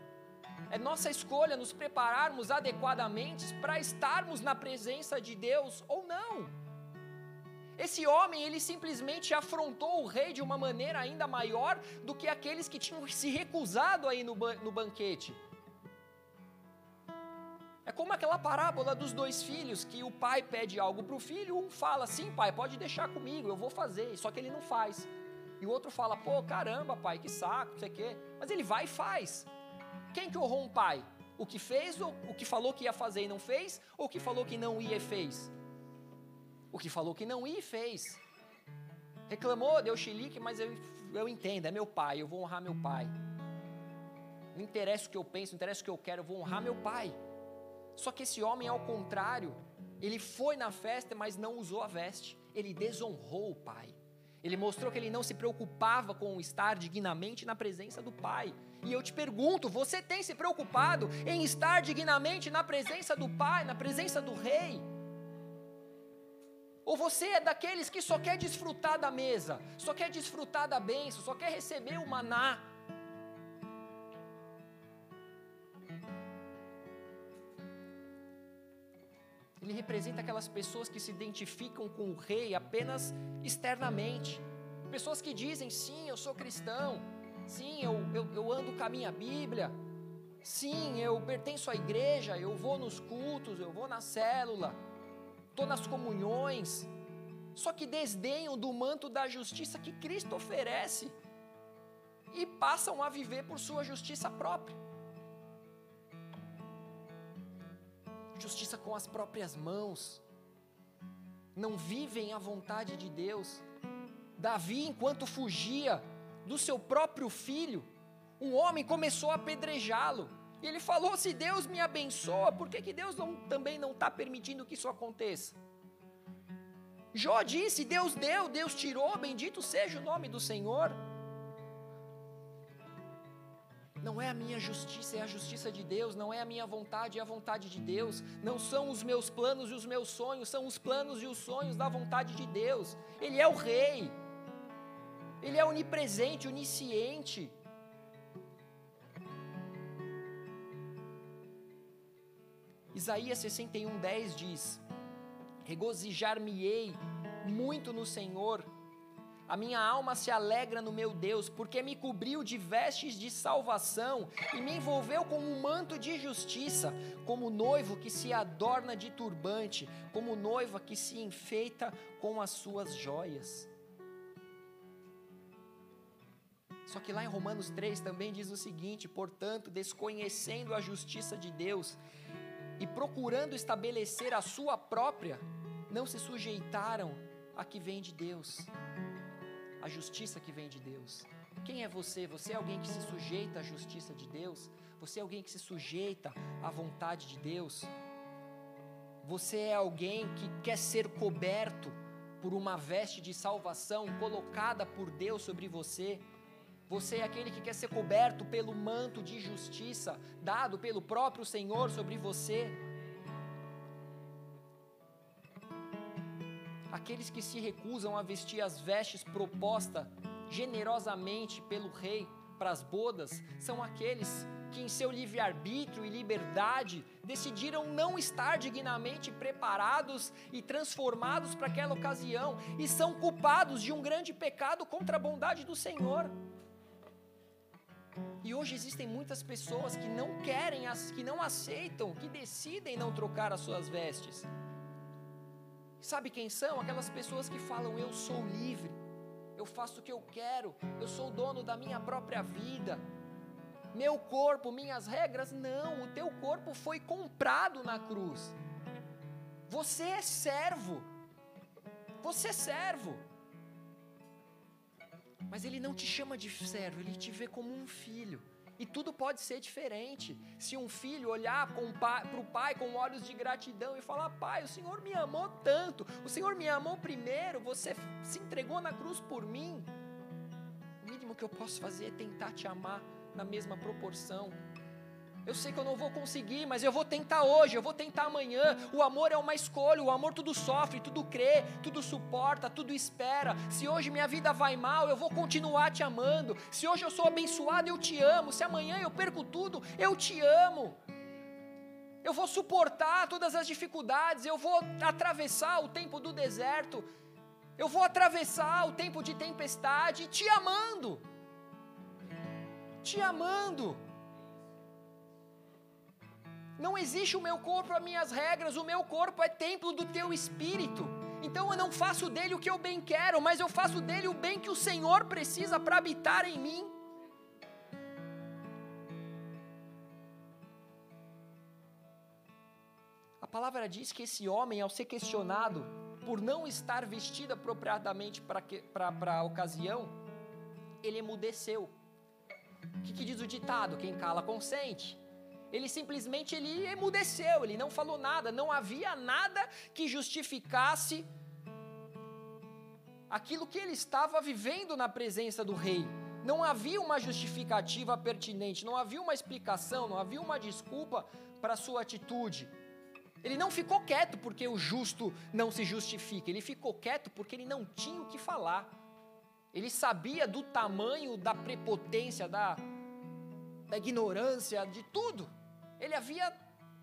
É nossa escolha nos prepararmos adequadamente para estarmos na presença de Deus ou não. Esse homem, ele simplesmente afrontou o rei de uma maneira ainda maior do que aqueles que tinham se recusado aí no, no banquete. É como aquela parábola dos dois filhos que o pai pede algo para o filho, um fala sim, pai, pode deixar comigo, eu vou fazer, só que ele não faz. E o outro fala, pô, caramba, pai, que saco, não sei o quê. Mas ele vai e faz. Quem que honrou um pai? O que fez, ou o que falou que ia fazer e não fez, ou o que falou que não ia e fez? O que falou que não ia e fez. Reclamou, deu chilique, mas eu, eu entendo, é meu pai, eu vou honrar meu pai. Não interessa o que eu penso, não interessa o que eu quero, eu vou honrar meu pai. Só que esse homem, ao contrário, ele foi na festa, mas não usou a veste. Ele desonrou o pai. Ele mostrou que ele não se preocupava com estar dignamente na presença do pai. E eu te pergunto: você tem se preocupado em estar dignamente na presença do pai, na presença do rei? Ou você é daqueles que só quer desfrutar da mesa, só quer desfrutar da bênção, só quer receber o maná? Ele representa aquelas pessoas que se identificam com o rei apenas externamente. Pessoas que dizem, sim, eu sou cristão, sim, eu, eu, eu ando com a minha Bíblia, sim, eu pertenço à igreja, eu vou nos cultos, eu vou na célula, estou nas comunhões, só que desdenham do manto da justiça que Cristo oferece e passam a viver por sua justiça própria. justiça com as próprias mãos, não vivem a vontade de Deus. Davi, enquanto fugia do seu próprio filho, um homem começou a apedrejá-lo. E ele falou: Se Deus me abençoa, por que, que Deus não, também não está permitindo que isso aconteça? Jó disse: Deus deu, Deus tirou, bendito seja o nome do Senhor. Não é a minha justiça, é a justiça de Deus. Não é a minha vontade, é a vontade de Deus. Não são os meus planos e os meus sonhos, são os planos e os sonhos da vontade de Deus. Ele é o Rei. Ele é onipresente, onisciente. Isaías 61, 10 diz: Regozijar-me-ei muito no Senhor a minha alma se alegra no meu Deus, porque me cobriu de vestes de salvação e me envolveu com um manto de justiça, como noivo que se adorna de turbante, como noiva que se enfeita com as suas joias. Só que lá em Romanos 3 também diz o seguinte: portanto, desconhecendo a justiça de Deus e procurando estabelecer a sua própria, não se sujeitaram a que vem de Deus, a justiça que vem de Deus. Quem é você? Você é alguém que se sujeita à justiça de Deus? Você é alguém que se sujeita à vontade de Deus? Você é alguém que quer ser coberto por uma veste de salvação colocada por Deus sobre você? Você é aquele que quer ser coberto pelo manto de justiça dado pelo próprio Senhor sobre você? Aqueles que se recusam a vestir as vestes propostas generosamente pelo rei para as bodas são aqueles que, em seu livre-arbítrio e liberdade, decidiram não estar dignamente preparados e transformados para aquela ocasião e são culpados de um grande pecado contra a bondade do Senhor. E hoje existem muitas pessoas que não querem, que não aceitam, que decidem não trocar as suas vestes. Sabe quem são? Aquelas pessoas que falam: Eu sou livre, eu faço o que eu quero, eu sou dono da minha própria vida, meu corpo, minhas regras. Não, o teu corpo foi comprado na cruz. Você é servo. Você é servo. Mas ele não te chama de servo, ele te vê como um filho. E tudo pode ser diferente. Se um filho olhar para o pai com olhos de gratidão e falar: Pai, o Senhor me amou tanto, o Senhor me amou primeiro, você se entregou na cruz por mim. O mínimo que eu posso fazer é tentar te amar na mesma proporção. Eu sei que eu não vou conseguir, mas eu vou tentar hoje, eu vou tentar amanhã. O amor é uma escolha, o amor tudo sofre, tudo crê, tudo suporta, tudo espera. Se hoje minha vida vai mal, eu vou continuar te amando. Se hoje eu sou abençoado, eu te amo. Se amanhã eu perco tudo, eu te amo. Eu vou suportar todas as dificuldades, eu vou atravessar o tempo do deserto. Eu vou atravessar o tempo de tempestade te amando. Te amando. Não existe o meu corpo, as minhas regras, o meu corpo é templo do teu espírito. Então eu não faço dele o que eu bem quero, mas eu faço dele o bem que o Senhor precisa para habitar em mim. A palavra diz que esse homem, ao ser questionado por não estar vestido apropriadamente para a ocasião, ele emudeceu. O que, que diz o ditado? Quem cala consente ele simplesmente ele emudeceu, ele não falou nada, não havia nada que justificasse aquilo que ele estava vivendo na presença do rei. Não havia uma justificativa pertinente, não havia uma explicação, não havia uma desculpa para sua atitude. Ele não ficou quieto porque o justo não se justifica, ele ficou quieto porque ele não tinha o que falar. Ele sabia do tamanho da prepotência, da, da ignorância, de tudo. Ele havia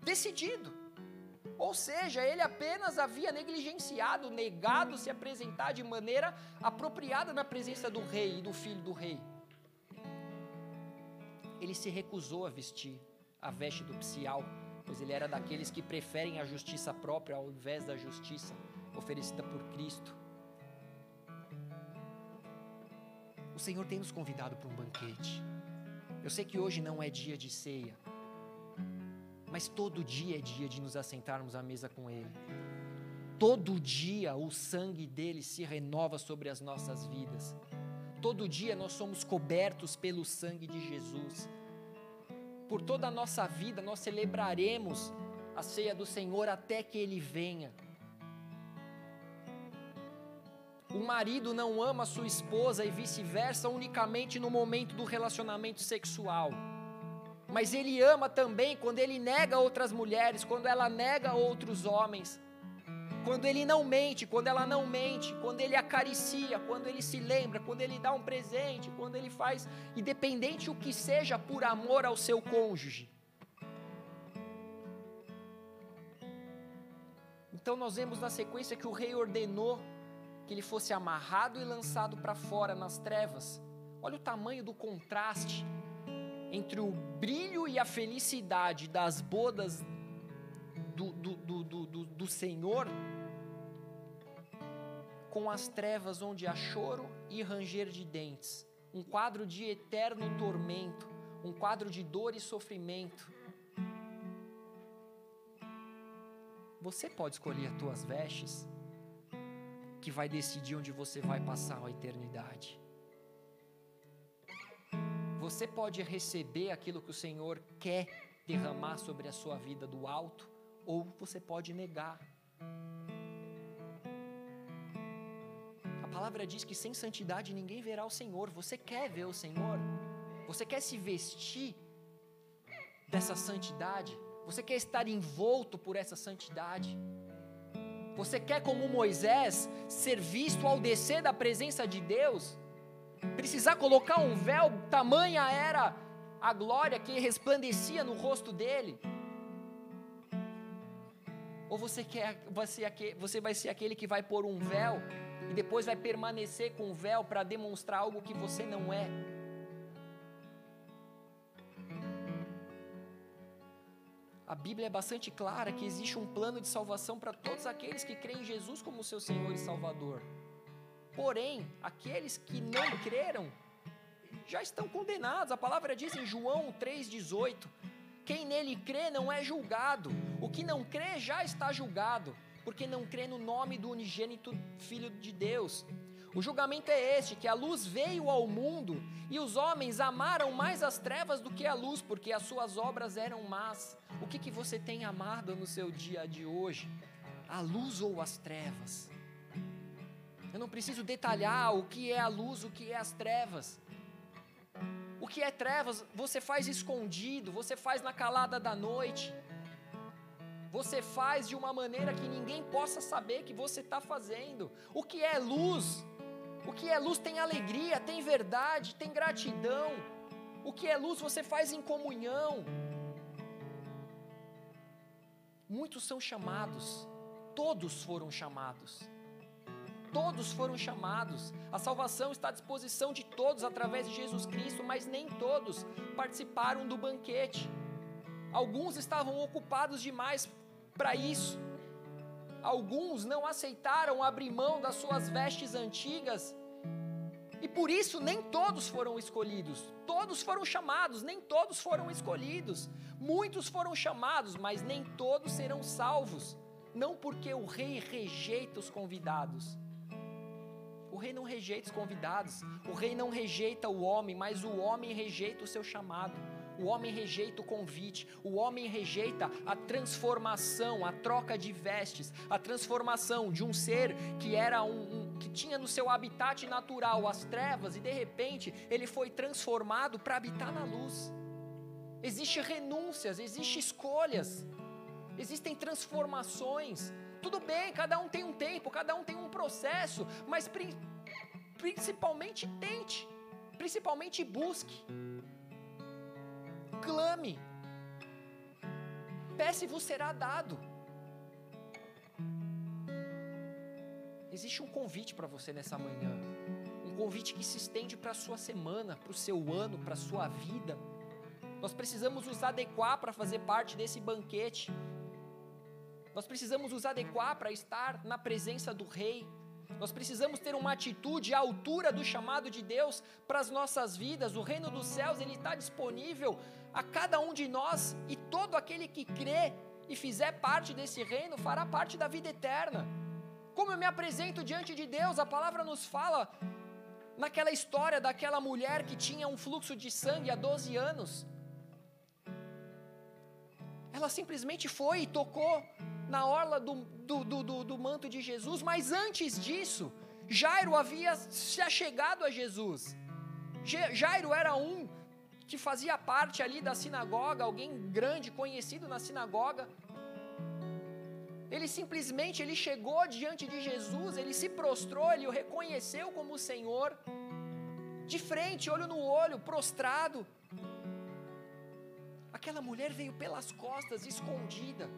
decidido. Ou seja, ele apenas havia negligenciado, negado se apresentar de maneira apropriada na presença do rei e do filho do rei. Ele se recusou a vestir a veste do psial, pois ele era daqueles que preferem a justiça própria ao invés da justiça oferecida por Cristo. O Senhor tem nos convidado para um banquete. Eu sei que hoje não é dia de ceia, mas todo dia é dia de nos assentarmos à mesa com Ele. Todo dia o sangue dele se renova sobre as nossas vidas. Todo dia nós somos cobertos pelo sangue de Jesus. Por toda a nossa vida nós celebraremos a ceia do Senhor até que Ele venha. O marido não ama sua esposa e vice-versa unicamente no momento do relacionamento sexual mas ele ama também quando ele nega outras mulheres, quando ela nega outros homens, quando ele não mente, quando ela não mente, quando ele acaricia, quando ele se lembra, quando ele dá um presente, quando ele faz, independente o que seja, por amor ao seu cônjuge. Então nós vemos na sequência que o rei ordenou que ele fosse amarrado e lançado para fora nas trevas. Olha o tamanho do contraste entre o brilho e a felicidade das bodas do, do, do, do, do Senhor com as trevas onde há choro e ranger de dentes. um quadro de eterno tormento, um quadro de dor e sofrimento. Você pode escolher as tuas vestes, que vai decidir onde você vai passar a eternidade. Você pode receber aquilo que o Senhor quer derramar sobre a sua vida do alto, ou você pode negar. A palavra diz que sem santidade ninguém verá o Senhor. Você quer ver o Senhor? Você quer se vestir dessa santidade? Você quer estar envolto por essa santidade? Você quer, como Moisés, ser visto ao descer da presença de Deus? Precisar colocar um véu, tamanha era a glória que resplandecia no rosto dele? Ou você, quer, você vai ser aquele que vai pôr um véu e depois vai permanecer com o véu para demonstrar algo que você não é? A Bíblia é bastante clara que existe um plano de salvação para todos aqueles que creem em Jesus como seu Senhor e Salvador. Porém, aqueles que não creram já estão condenados. A palavra diz em João 3,18: Quem nele crê não é julgado, o que não crê já está julgado, porque não crê no nome do unigênito Filho de Deus. O julgamento é este: que a luz veio ao mundo e os homens amaram mais as trevas do que a luz, porque as suas obras eram más. O que, que você tem amado no seu dia de hoje? A luz ou as trevas? Eu não preciso detalhar o que é a luz, o que é as trevas. O que é trevas, você faz escondido, você faz na calada da noite. Você faz de uma maneira que ninguém possa saber que você está fazendo. O que é luz? O que é luz tem alegria, tem verdade, tem gratidão. O que é luz você faz em comunhão. Muitos são chamados, todos foram chamados. Todos foram chamados. A salvação está à disposição de todos através de Jesus Cristo, mas nem todos participaram do banquete. Alguns estavam ocupados demais para isso. Alguns não aceitaram abrir mão das suas vestes antigas. E por isso nem todos foram escolhidos. Todos foram chamados, nem todos foram escolhidos. Muitos foram chamados, mas nem todos serão salvos. Não porque o rei rejeita os convidados. O rei não rejeita os convidados. O rei não rejeita o homem, mas o homem rejeita o seu chamado. O homem rejeita o convite, o homem rejeita a transformação, a troca de vestes, a transformação de um ser que era um, um que tinha no seu habitat natural as trevas e de repente ele foi transformado para habitar na luz. Existem renúncias, existem escolhas, existem transformações. Tudo bem, cada um tem um tempo, cada um tem um processo, mas principalmente tente, principalmente busque clame. Peça e vos será dado. Existe um convite para você nessa manhã. Um convite que se estende para a sua semana, para o seu ano, para a sua vida. Nós precisamos nos adequar para fazer parte desse banquete. Nós precisamos nos adequar para estar na presença do Rei. Nós precisamos ter uma atitude à altura do chamado de Deus para as nossas vidas. O reino dos céus ele está disponível a cada um de nós e todo aquele que crê e fizer parte desse reino fará parte da vida eterna. Como eu me apresento diante de Deus, a palavra nos fala naquela história daquela mulher que tinha um fluxo de sangue há 12 anos. Ela simplesmente foi e tocou na orla do, do, do, do, manto de Jesus, mas antes disso, Jairo havia se achegado a Jesus. Jairo era um que fazia parte ali da sinagoga, alguém grande, conhecido na sinagoga. Ele simplesmente ele chegou diante de Jesus, ele se prostrou, ele o reconheceu como o Senhor, de frente, olho no olho, prostrado. Aquela mulher veio pelas costas, escondida.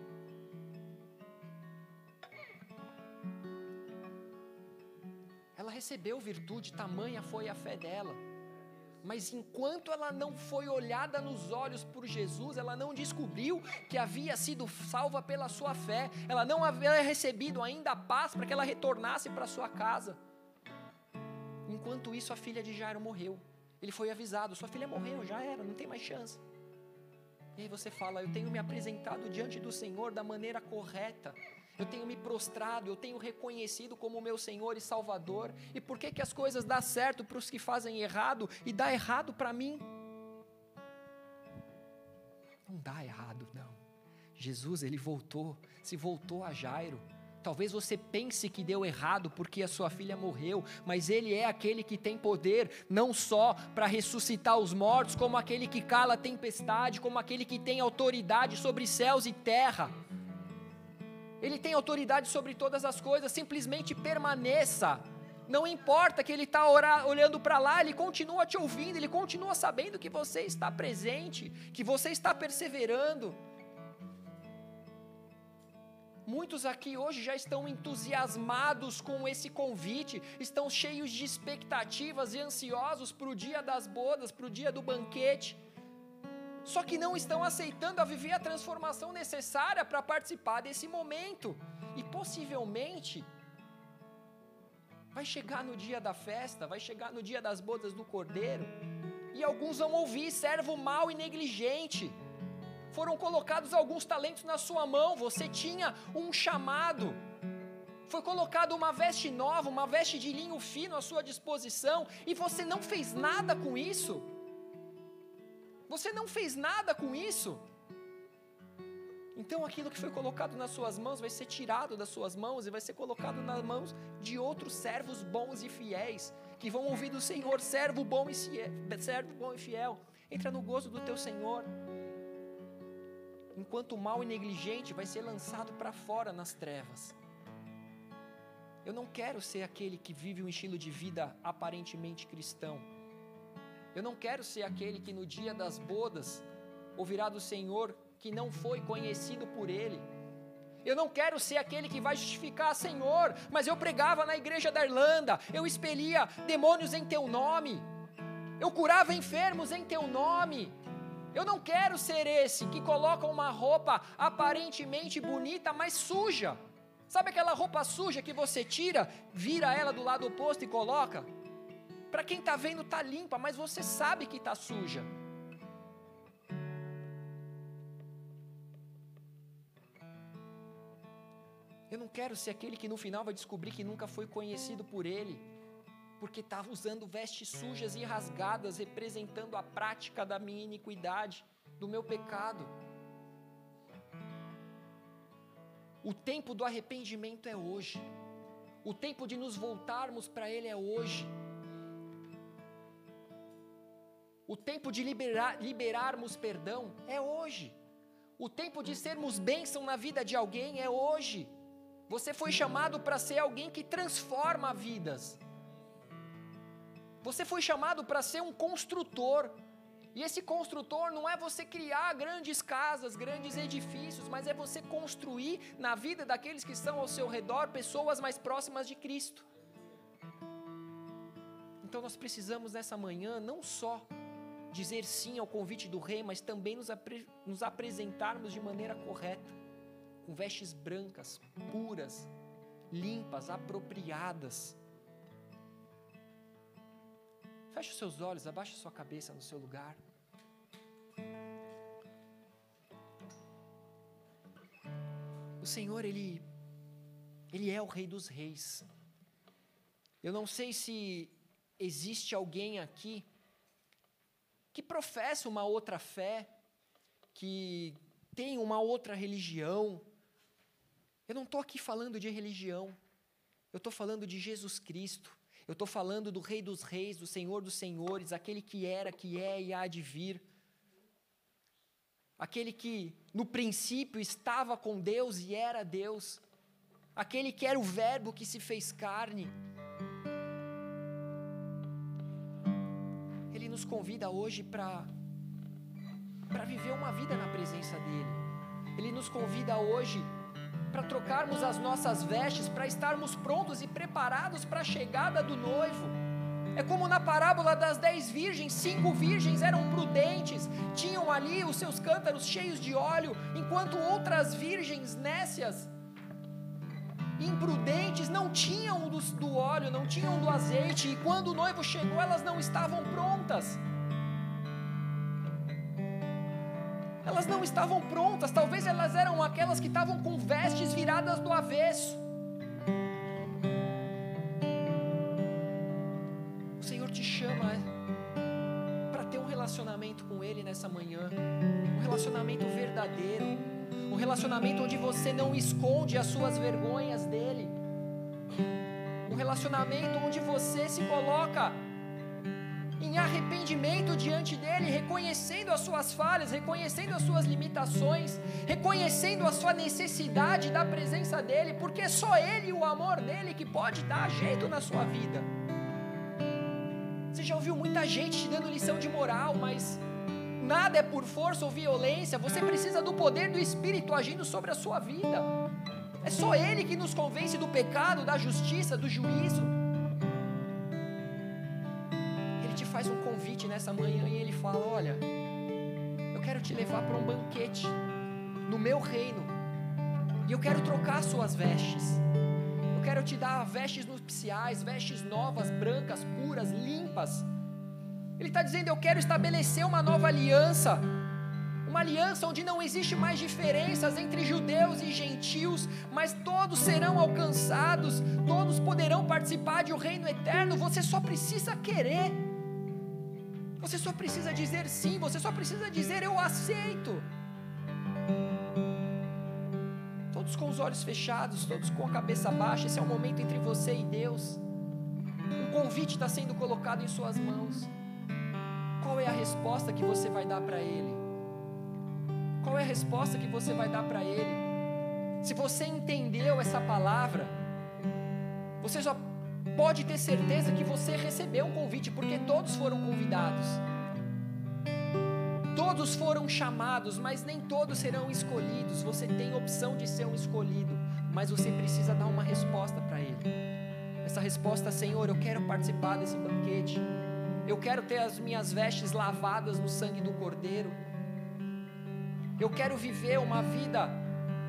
Ela recebeu virtude, tamanha foi a fé dela. Mas enquanto ela não foi olhada nos olhos por Jesus, ela não descobriu que havia sido salva pela sua fé, ela não havia recebido ainda a paz para que ela retornasse para sua casa. Enquanto isso, a filha de Jairo morreu. Ele foi avisado: sua filha morreu, já era, não tem mais chance. E aí você fala: eu tenho me apresentado diante do Senhor da maneira correta. Eu tenho me prostrado, eu tenho reconhecido como meu Senhor e Salvador. E por que que as coisas dão certo para os que fazem errado e dá errado para mim? Não dá errado, não. Jesus, ele voltou, se voltou a Jairo. Talvez você pense que deu errado porque a sua filha morreu, mas ele é aquele que tem poder não só para ressuscitar os mortos, como aquele que cala a tempestade, como aquele que tem autoridade sobre céus e terra. Ele tem autoridade sobre todas as coisas, simplesmente permaneça. Não importa que ele está olhando para lá, ele continua te ouvindo, ele continua sabendo que você está presente, que você está perseverando. Muitos aqui hoje já estão entusiasmados com esse convite, estão cheios de expectativas e ansiosos para o dia das bodas, para o dia do banquete. Só que não estão aceitando a viver a transformação necessária para participar desse momento. E possivelmente vai chegar no dia da festa, vai chegar no dia das bodas do cordeiro, e alguns vão ouvir servo mau e negligente foram colocados alguns talentos na sua mão, você tinha um chamado. Foi colocado uma veste nova, uma veste de linho fino à sua disposição, e você não fez nada com isso. Você não fez nada com isso. Então aquilo que foi colocado nas suas mãos vai ser tirado das suas mãos e vai ser colocado nas mãos de outros servos bons e fiéis, que vão ouvir do Senhor, servo bom e fiel, servo bom e fiel. Entra no gozo do teu Senhor enquanto o mal e negligente vai ser lançado para fora nas trevas. Eu não quero ser aquele que vive um estilo de vida aparentemente cristão. Eu não quero ser aquele que no dia das bodas ouvirá do Senhor que não foi conhecido por Ele. Eu não quero ser aquele que vai justificar, Senhor, mas eu pregava na igreja da Irlanda, eu expelia demônios em Teu nome, eu curava enfermos em Teu nome, eu não quero ser esse que coloca uma roupa aparentemente bonita, mas suja. Sabe aquela roupa suja que você tira, vira ela do lado oposto e coloca? Para quem está vendo, está limpa, mas você sabe que está suja. Eu não quero ser aquele que no final vai descobrir que nunca foi conhecido por Ele porque estava usando vestes sujas e rasgadas, representando a prática da minha iniquidade, do meu pecado. O tempo do arrependimento é hoje. O tempo de nos voltarmos para Ele é hoje. O tempo de liberar, liberarmos perdão é hoje. O tempo de sermos bênção na vida de alguém é hoje. Você foi chamado para ser alguém que transforma vidas. Você foi chamado para ser um construtor. E esse construtor não é você criar grandes casas, grandes edifícios, mas é você construir na vida daqueles que estão ao seu redor pessoas mais próximas de Cristo. Então nós precisamos nessa manhã não só dizer sim ao convite do rei, mas também nos, apre nos apresentarmos de maneira correta, com vestes brancas, puras, limpas, apropriadas Feche os seus olhos, abaixe sua cabeça no seu lugar. O Senhor, Ele, Ele é o Rei dos Reis. Eu não sei se existe alguém aqui que professa uma outra fé, que tem uma outra religião. Eu não estou aqui falando de religião, eu estou falando de Jesus Cristo. Eu estou falando do Rei dos Reis, do Senhor dos Senhores, aquele que era, que é e há de vir. Aquele que no princípio estava com Deus e era Deus. Aquele que era o Verbo que se fez carne. Nos convida hoje para para viver uma vida na presença dele. Ele nos convida hoje para trocarmos as nossas vestes, para estarmos prontos e preparados para a chegada do noivo. É como na parábola das dez virgens: cinco virgens eram prudentes, tinham ali os seus cântaros cheios de óleo, enquanto outras virgens nécias, imprudentes, não tinham do, do óleo não tinham do azeite, e quando o noivo chegou, elas não estavam prontas. Elas não estavam prontas, talvez elas eram aquelas que estavam com vestes viradas do avesso. O Senhor te chama para ter um relacionamento com Ele nessa manhã, um relacionamento verdadeiro, um relacionamento onde você não esconde as suas vergonhas dele, um relacionamento onde você se coloca em arrependimento diante dele, reconhecendo as suas falhas, reconhecendo as suas limitações, reconhecendo a sua necessidade da presença dele, porque é só ele o amor dele que pode dar jeito na sua vida. Você já ouviu muita gente te dando lição de moral, mas nada é por força ou violência, você precisa do poder do Espírito agindo sobre a sua vida. É só Ele que nos convence do pecado, da justiça, do juízo. Ele te faz um convite nessa manhã e ele fala: Olha, eu quero te levar para um banquete no meu reino, e eu quero trocar suas vestes. Eu quero te dar vestes nupciais, vestes novas, brancas, puras, limpas. Ele está dizendo: Eu quero estabelecer uma nova aliança uma aliança onde não existe mais diferenças entre judeus e gentios, mas todos serão alcançados, todos poderão participar de um reino eterno. Você só precisa querer, você só precisa dizer sim, você só precisa dizer eu aceito. Todos com os olhos fechados, todos com a cabeça baixa, esse é o momento entre você e Deus. Um convite está sendo colocado em suas mãos. Qual é a resposta que você vai dar para Ele? Qual é a resposta que você vai dar para Ele? Se você entendeu essa palavra, você só pode ter certeza que você recebeu um convite, porque todos foram convidados. Todos foram chamados, mas nem todos serão escolhidos. Você tem opção de ser um escolhido, mas você precisa dar uma resposta para Ele. Essa resposta, Senhor, eu quero participar desse banquete. Eu quero ter as minhas vestes lavadas no sangue do Cordeiro. Eu quero viver uma vida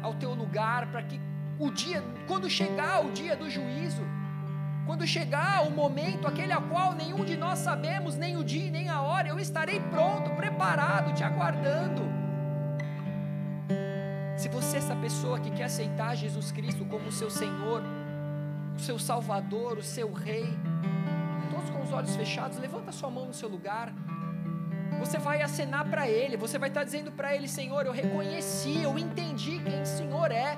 ao teu lugar para que o dia, quando chegar o dia do juízo, quando chegar o momento, aquele a qual nenhum de nós sabemos, nem o dia nem a hora, eu estarei pronto, preparado, te aguardando. Se você é essa pessoa que quer aceitar Jesus Cristo como o seu Senhor, o seu Salvador, o seu Rei, os olhos fechados, levanta sua mão no seu lugar. Você vai acenar para Ele, você vai estar dizendo para Ele: Senhor, eu reconheci, eu entendi quem o Senhor é.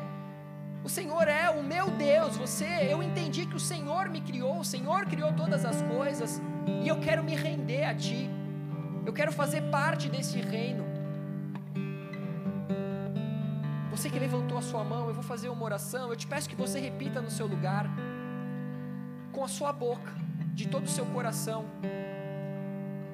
O Senhor é o meu Deus. Você, eu entendi que o Senhor me criou, o Senhor criou todas as coisas, e eu quero me render a Ti. Eu quero fazer parte desse reino. Você que levantou a sua mão, eu vou fazer uma oração. Eu te peço que você repita no seu lugar, com a sua boca, de todo o seu coração.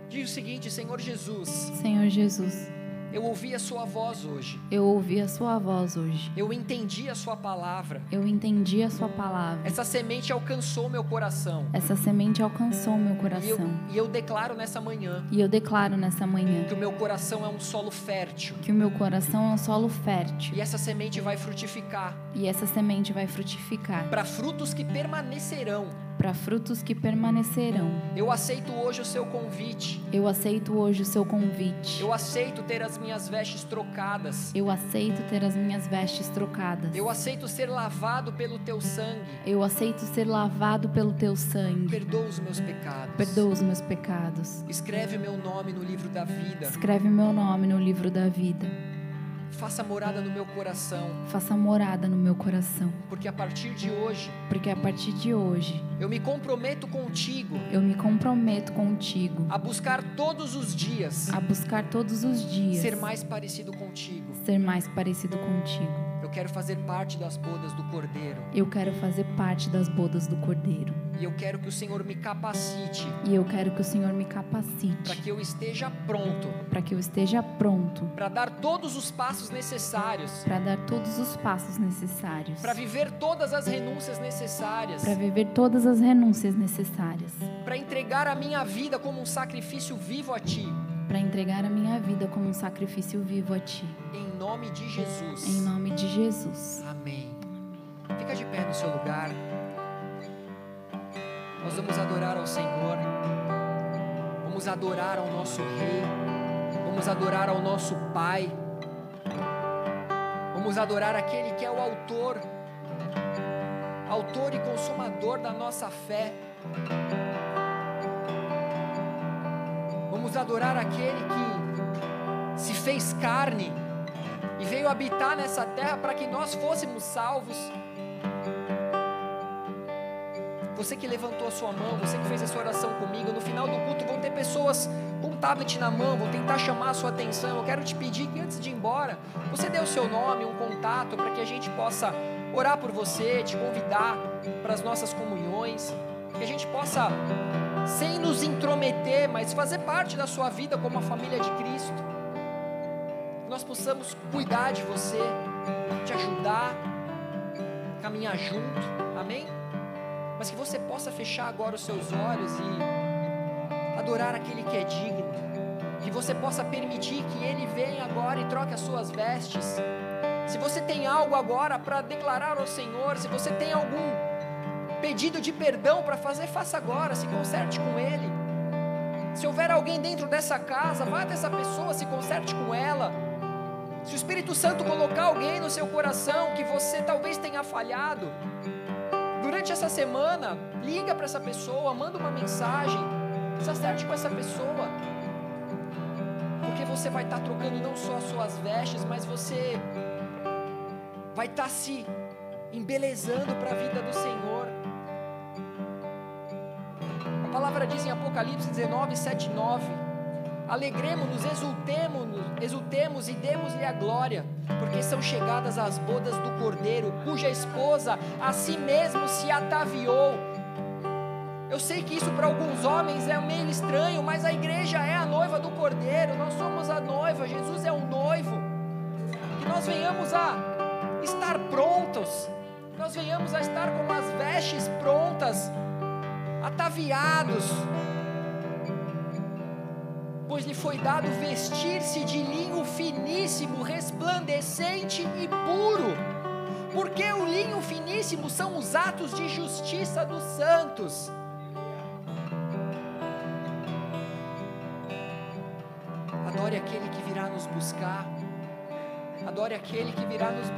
Diz o seguinte, Senhor Jesus. Senhor Jesus. Eu ouvi a sua voz hoje. Eu ouvi a sua voz hoje. Eu entendi a sua palavra. Eu entendi a sua palavra. Essa semente alcançou meu coração. Essa semente alcançou meu coração. E eu, e eu declaro nessa manhã. E eu declaro nessa manhã. Que o meu coração é um solo fértil. Que o meu coração é um solo fértil. E essa semente vai frutificar. E essa semente vai frutificar. Para frutos que permanecerão para frutos que permanecerão. Eu aceito hoje o seu convite. Eu aceito hoje o seu convite. Eu aceito ter as minhas vestes trocadas. Eu aceito ter as minhas vestes trocadas. Eu aceito ser lavado pelo teu sangue. Eu aceito ser lavado pelo teu sangue. Perdoa os meus pecados. Perdoa os meus pecados. Escreve meu nome no livro da vida. Escreve meu nome no livro da vida. Faça morada no meu coração. Faça morada no meu coração. Porque a partir de hoje, porque a partir de hoje, eu me comprometo contigo. Eu me comprometo contigo a buscar todos os dias. A buscar todos os dias ser mais parecido contigo. Ser mais parecido contigo. Eu quero fazer parte das bodas do Cordeiro. Eu quero fazer parte das bodas do Cordeiro. E eu quero que o Senhor me capacite. E eu quero que o Senhor me capacite. Para que eu esteja pronto. Para que eu esteja pronto. Para dar todos os passos necessários. Para dar todos os passos necessários. Para viver todas as renúncias necessárias. Para viver todas as renúncias necessárias. Para entregar a minha vida como um sacrifício vivo a ti. Para entregar a minha vida como um sacrifício vivo a ti. Em nome de Jesus. Em nome de Jesus. Amém. Fica de pé no seu lugar. Nós vamos adorar ao Senhor. Vamos adorar ao nosso Rei. Vamos adorar ao nosso Pai. Vamos adorar aquele que é o autor, autor e consumador da nossa fé. Vamos adorar aquele que se fez carne e veio habitar nessa terra para que nós fôssemos salvos. Você que levantou a sua mão, você que fez essa oração comigo, no final do culto vão ter pessoas com um tablet na mão, vão tentar chamar a sua atenção. Eu quero te pedir que antes de ir embora, você dê o seu nome, um contato, para que a gente possa orar por você, te convidar para as nossas comunhões, que a gente possa, sem nos intrometer, mas fazer parte da sua vida como a família de Cristo. Que nós possamos cuidar de você, te ajudar, caminhar junto, amém? Mas que você possa fechar agora os seus olhos e adorar aquele que é digno. Que você possa permitir que Ele venha agora e troque as suas vestes. Se você tem algo agora para declarar ao Senhor, se você tem algum pedido de perdão para fazer, faça agora, se conserte com Ele. Se houver alguém dentro dessa casa, vá até essa pessoa, se conserte com ela. Se o Espírito Santo colocar alguém no seu coração que você talvez tenha falhado, durante essa semana, liga para essa pessoa, manda uma mensagem, se acerte com essa pessoa, porque você vai estar tá trocando não só as suas vestes, mas você vai estar tá se embelezando para a vida do Senhor. Palavra diz em Apocalipse 19, 7, 9 Alegremos-nos, exultemos, exultemos e demos-lhe a glória, porque são chegadas as bodas do Cordeiro, cuja esposa a si mesmo se ataviou. Eu sei que isso para alguns homens é meio estranho, mas a igreja é a noiva do Cordeiro, nós somos a noiva, Jesus é o noivo. Que nós venhamos a estar prontos, nós venhamos a estar com as vestes prontas, ataviados pois lhe foi dado vestir-se de linho finíssimo, resplandecente e puro. Porque o linho finíssimo são os atos de justiça dos santos. Adore aquele que virá nos buscar. Adore aquele que virá nos buscar.